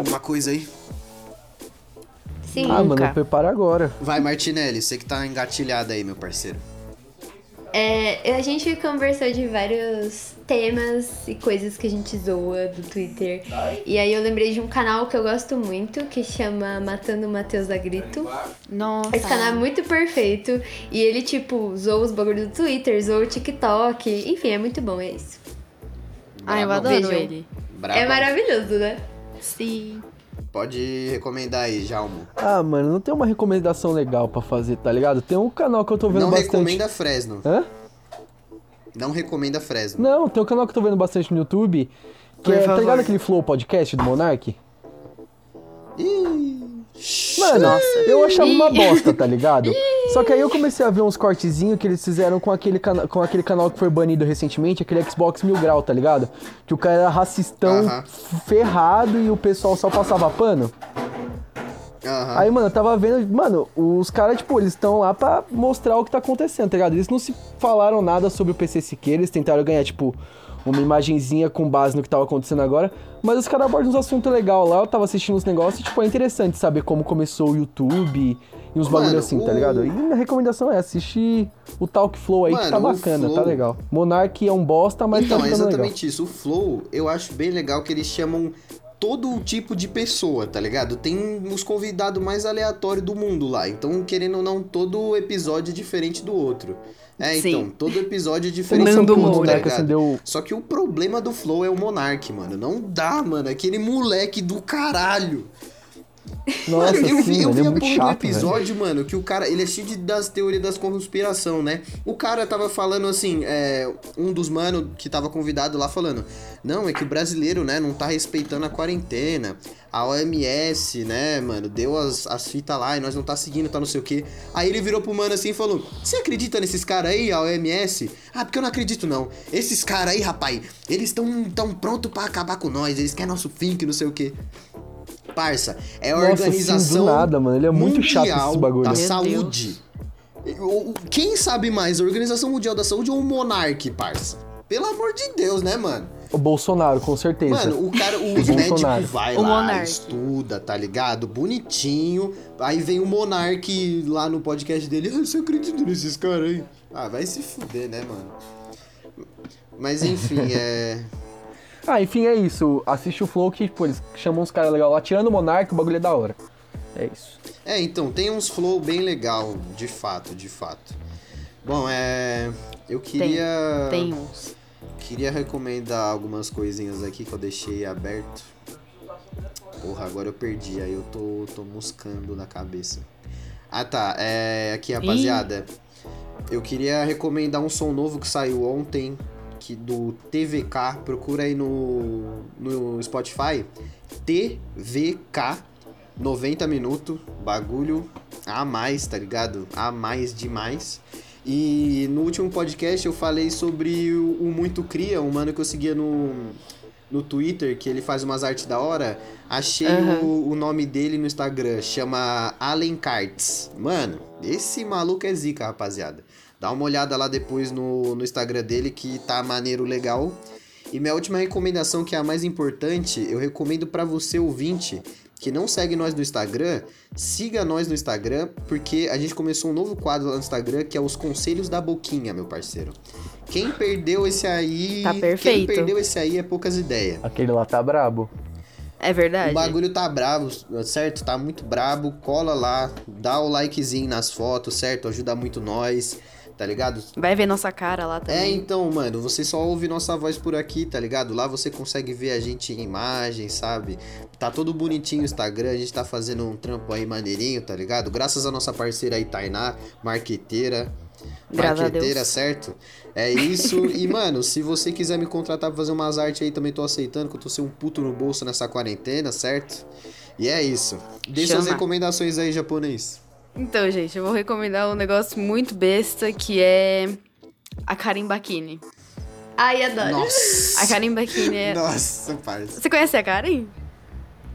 Speaker 3: Alguma coisa aí?
Speaker 6: Sim.
Speaker 5: Ah, mano, prepara agora.
Speaker 3: Vai, Martinelli, você que tá engatilhado aí, meu parceiro.
Speaker 6: É, a gente conversou de vários temas e coisas que a gente zoa do Twitter. E aí eu lembrei de um canal que eu gosto muito, que chama Matando Matheus a Grito.
Speaker 2: Nossa.
Speaker 6: Esse canal é muito perfeito. E ele, tipo, zoa os bagulhos do Twitter, zoa o TikTok. Enfim, é muito bom, é isso.
Speaker 2: Ah, eu adoro
Speaker 6: Vejam.
Speaker 2: ele.
Speaker 3: Brabo.
Speaker 6: É maravilhoso, né?
Speaker 2: Sim.
Speaker 3: Pode recomendar aí, Jalmo.
Speaker 5: Ah, mano, não tem uma recomendação legal pra fazer, tá ligado? Tem um canal que eu tô vendo
Speaker 3: Não
Speaker 5: bastante.
Speaker 3: recomenda Fresno.
Speaker 5: Hã?
Speaker 3: Não recomenda Fresno.
Speaker 5: Não, tem um canal que eu tô vendo bastante no YouTube. Que
Speaker 2: Por
Speaker 5: é, tá
Speaker 2: favor.
Speaker 5: ligado aquele Flow Podcast do Monark?
Speaker 3: Ih,
Speaker 5: Mano,
Speaker 2: Nossa.
Speaker 5: eu achava uma bosta, tá ligado? Só que aí eu comecei a ver uns cortezinhos que eles fizeram com aquele, com aquele canal que foi banido recentemente, aquele Xbox Mil Grau, tá ligado? Que o cara era racistão,
Speaker 3: Aham.
Speaker 5: ferrado e o pessoal só passava pano.
Speaker 3: Aham.
Speaker 5: Aí, mano, eu tava vendo, mano, os caras, tipo, eles estão lá pra mostrar o que tá acontecendo, tá ligado? Eles não se falaram nada sobre o PC Siqueira, eles tentaram ganhar, tipo, uma imagenzinha com base no que tava acontecendo agora, mas os caras abordam uns assuntos legais lá, eu tava assistindo uns negócios e, tipo, é interessante saber como começou o YouTube e uns bagulho assim, tá
Speaker 3: o-
Speaker 5: ligado? E a recomendação é assistir o Talk Flow aí, que
Speaker 3: Mano,
Speaker 5: tá
Speaker 3: o
Speaker 5: bacana, tá
Speaker 3: Flow-
Speaker 5: legal. Monark é um bosta, mas
Speaker 3: então,
Speaker 5: tá
Speaker 3: é
Speaker 5: ficando legal.
Speaker 3: exatamente isso. O Flow, eu acho bem legal que eles chamam todo tipo de pessoa, tá ligado? Tem os convidados mais aleatórios do mundo lá. Então, querendo ou não, todo episódio é diferente do outro. É,
Speaker 2: Sim.
Speaker 3: então, todo episódio é diferente
Speaker 2: Nando
Speaker 3: outro, tá
Speaker 5: acendeu
Speaker 3: Só que o problema do Flow é o Monark, mano. Não dá, mano. Aquele moleque do caralho.
Speaker 5: Nossa,
Speaker 3: Mano, eu
Speaker 5: sim,
Speaker 3: vi, eu vi
Speaker 5: é
Speaker 3: a porra do
Speaker 5: chato, velho.
Speaker 3: episódio, mano, que o cara, ele é cheio de, das teorias das conspiração, né? O cara tava falando assim, é, um dos mano que tava convidado lá falando, não, é que o brasileiro, né, não tá respeitando a quarentena, a OMS, né, mano, deu as, as fitas lá e nós não tá seguindo, tá não sei o quê. Aí ele virou pro mano assim e falou, você acredita nesses caras aí, a OMS? Ah, porque eu não acredito não. Esses caras aí, rapaz, eles estão tão prontos pra acabar com nós, eles querem nosso fim, que não sei o quê. Parça, é a
Speaker 5: Nossa, sim,
Speaker 3: organização
Speaker 5: do nada, mano. Ele é muito chato esses bagulho.
Speaker 3: da saúde. O- o- Quem sabe mais, a Organização Mundial da Saúde ou o Monark, parça? Pelo amor de Deus, né, mano?
Speaker 5: O Bolsonaro, com certeza.
Speaker 3: Mano, o cara, os
Speaker 5: Bolsonaro.
Speaker 3: médicos vai
Speaker 2: O
Speaker 3: lá,
Speaker 2: Monark.
Speaker 3: estuda, tá ligado? Bonitinho. Aí vem o Monark lá no podcast dele. Ah, você acredita nesses caras aí? Ah, vai se fuder, né, mano? Mas enfim, é.
Speaker 5: Ah, enfim, é isso. Assiste o Flow que, tipo, eles chamam uns caras legais lá. Tirando o Monark, o bagulho é da hora. É isso.
Speaker 3: É, então, tem uns flow bem legal, de fato, de fato. Bom, é. Eu queria.
Speaker 2: Tem uns.
Speaker 3: Queria recomendar algumas coisinhas aqui que eu deixei aberto. Porra, agora eu perdi, aí eu tô, tô moscando na cabeça. Ah tá, é. Aqui, rapaziada. Eu queria recomendar um som novo que saiu ontem, que do TVK. Procura aí no, no Spotify. TVK 90 minutos. Bagulho a mais, tá ligado? A mais demais. E no último podcast eu falei sobre o, o Muito Cria, um mano que eu seguia no, no Twitter, que ele faz umas artes da hora. Achei
Speaker 2: Aham.
Speaker 3: o, o nome dele no Instagram, chama Allen. Mano, esse maluco é zica, rapaziada. Dá uma olhada lá depois no, no Instagram dele, que tá maneiro legal. E minha última recomendação, que é a mais importante, eu recomendo pra você ouvinte que não segue nós no Instagram, siga nós no Instagram, porque a gente começou um novo quadro lá no Instagram que é os Conselhos da Boquinha, meu parceiro. Quem perdeu esse aí.
Speaker 2: Tá
Speaker 3: Quem
Speaker 2: perfeito.
Speaker 3: perdeu esse aí é poucas ideias.
Speaker 5: Aquele lá tá brabo.
Speaker 2: É verdade?
Speaker 3: O bagulho tá bravo, certo? Tá muito brabo. Cola lá, dá o likezinho nas fotos, certo? Ajuda muito nós, tá ligado?
Speaker 2: Vai ver nossa cara lá
Speaker 3: É,
Speaker 2: também.
Speaker 3: então, mano, você só ouve nossa voz por aqui, tá ligado? Lá você consegue ver a gente em imagem, sabe? Tá todo bonitinho o Instagram, a gente tá fazendo um trampo aí maneirinho, tá ligado? Graças à nossa parceira aí, Tainá, marqueteira.
Speaker 2: Graças a
Speaker 3: marqueteira, certo? É isso. e, mano, se você quiser me contratar pra fazer umas artes aí, também tô aceitando, que eu tô sem um puto no bolso nessa quarentena, certo? E é isso. Deixa as
Speaker 2: Chama.
Speaker 3: recomendações aí, japonês.
Speaker 2: Então, gente, eu vou recomendar um negócio muito besta que é a Karen Bakini.
Speaker 6: Ai, adoro.
Speaker 3: Nossa!
Speaker 2: A Karen Bakini é.
Speaker 3: Nossa, parça.
Speaker 2: Você conhece a Karen?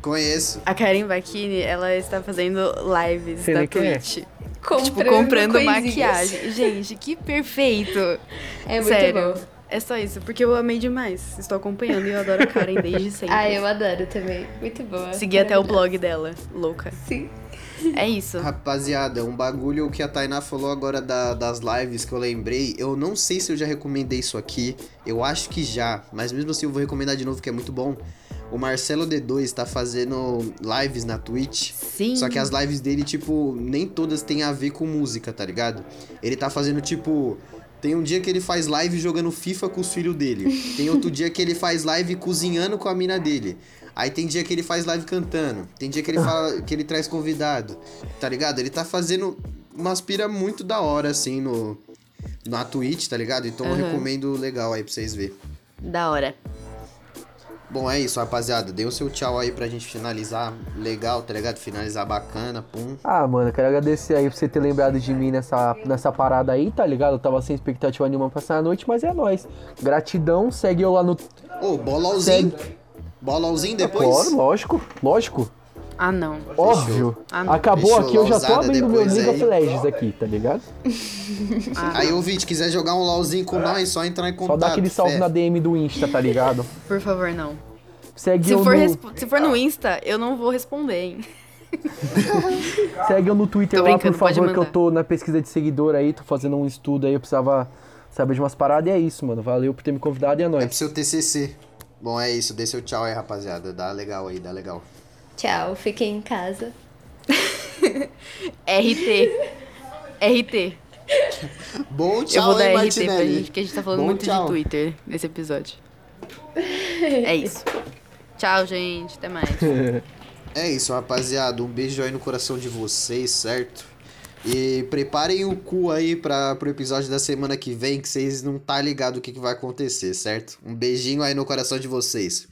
Speaker 3: Conheço.
Speaker 2: A Karen Bakini, ela está fazendo lives
Speaker 5: Sei
Speaker 2: da
Speaker 5: quem é.
Speaker 2: Twitch.
Speaker 6: Comprando,
Speaker 2: tipo, comprando
Speaker 6: coisinhas.
Speaker 2: maquiagem. Gente, que perfeito!
Speaker 6: É muito
Speaker 2: Sério.
Speaker 6: bom.
Speaker 2: É só isso, porque eu amei demais. Estou acompanhando e eu adoro a Karen desde sempre.
Speaker 6: Ah, eu adoro também. Muito boa.
Speaker 2: Segui até o blog dela, louca.
Speaker 6: Sim.
Speaker 2: É isso.
Speaker 3: Rapaziada, um bagulho que a Tainá falou agora da- das lives que eu lembrei. Eu não sei se eu já recomendei isso aqui. Eu acho que já, mas mesmo assim eu vou recomendar de novo que é muito bom. O Marcelo D2 tá fazendo lives na Twitch.
Speaker 2: Sim.
Speaker 3: Só que as lives dele, tipo, nem todas têm a ver com música, tá ligado? Ele tá fazendo, tipo. Tem um dia que ele faz live jogando FIFA com os filhos dele. Tem outro dia que ele faz live cozinhando com a mina dele. Aí tem dia que ele faz live cantando. Tem dia que ele fala que ele traz convidado. Tá ligado? Ele tá fazendo umas pira muito da hora, assim, no. Na Twitch, tá ligado? Então eu
Speaker 2: Aham.
Speaker 3: recomendo legal aí pra vocês verem.
Speaker 2: Da hora.
Speaker 3: Bom, é isso, rapaziada. Dê o seu tchau aí pra gente finalizar legal, tá ligado? Finalizar bacana, pum.
Speaker 5: Ah, mano, quero agradecer aí por você ter lembrado de mim nessa, nessa parada aí, tá ligado? Eu tava sem expectativa nenhuma pra passar a noite, mas é nóis. Gratidão, segue eu lá no.
Speaker 3: Ô, bolauzinho.
Speaker 5: Segue.
Speaker 3: Bolauzinho depois?
Speaker 5: Claro, lógico, lógico.
Speaker 2: Ah, não.
Speaker 5: Óbvio.
Speaker 2: Ah, não.
Speaker 5: Acabou
Speaker 3: Fechou,
Speaker 5: aqui, eu já tô abrindo meu League of Legends aqui, tá ligado?
Speaker 2: Ah,
Speaker 3: Aí, ouvinte, quiser jogar um LOLzinho com nós, só entrar em contato.
Speaker 5: Só dá aquele salve
Speaker 3: fé.
Speaker 5: na DM do Insta, tá ligado?
Speaker 2: por favor, não.
Speaker 5: Segue
Speaker 2: Se for,
Speaker 5: no,
Speaker 2: se for no Insta, eu não vou responder, hein?
Speaker 5: segue eu no Twitter lá, por favor, que eu tô na pesquisa de seguidor aí, tô fazendo um estudo aí, eu precisava saber de umas paradas e é isso, mano. Valeu por ter me convidado e é
Speaker 3: É pro
Speaker 5: nóis.
Speaker 3: seu TCC. Bom, é isso. Dê seu tchau aí, rapaziada. Dá legal aí, dá legal.
Speaker 6: Tchau, fiquem em casa.
Speaker 2: RT. RT.
Speaker 3: Bom
Speaker 2: eu
Speaker 3: tchau,
Speaker 2: vou dar
Speaker 3: hein,
Speaker 2: RT pra gente, porque a gente tá falando
Speaker 3: Bom
Speaker 2: muito
Speaker 3: tchau.
Speaker 2: de Twitter nesse episódio. É isso. Tchau, gente. Até mais.
Speaker 3: É isso, rapaziada. Um beijo aí no coração de vocês, certo? E preparem o cu aí pra, pro episódio da semana que vem, que vocês não tá ligado o que, que vai acontecer, certo? Um beijinho aí no coração de vocês.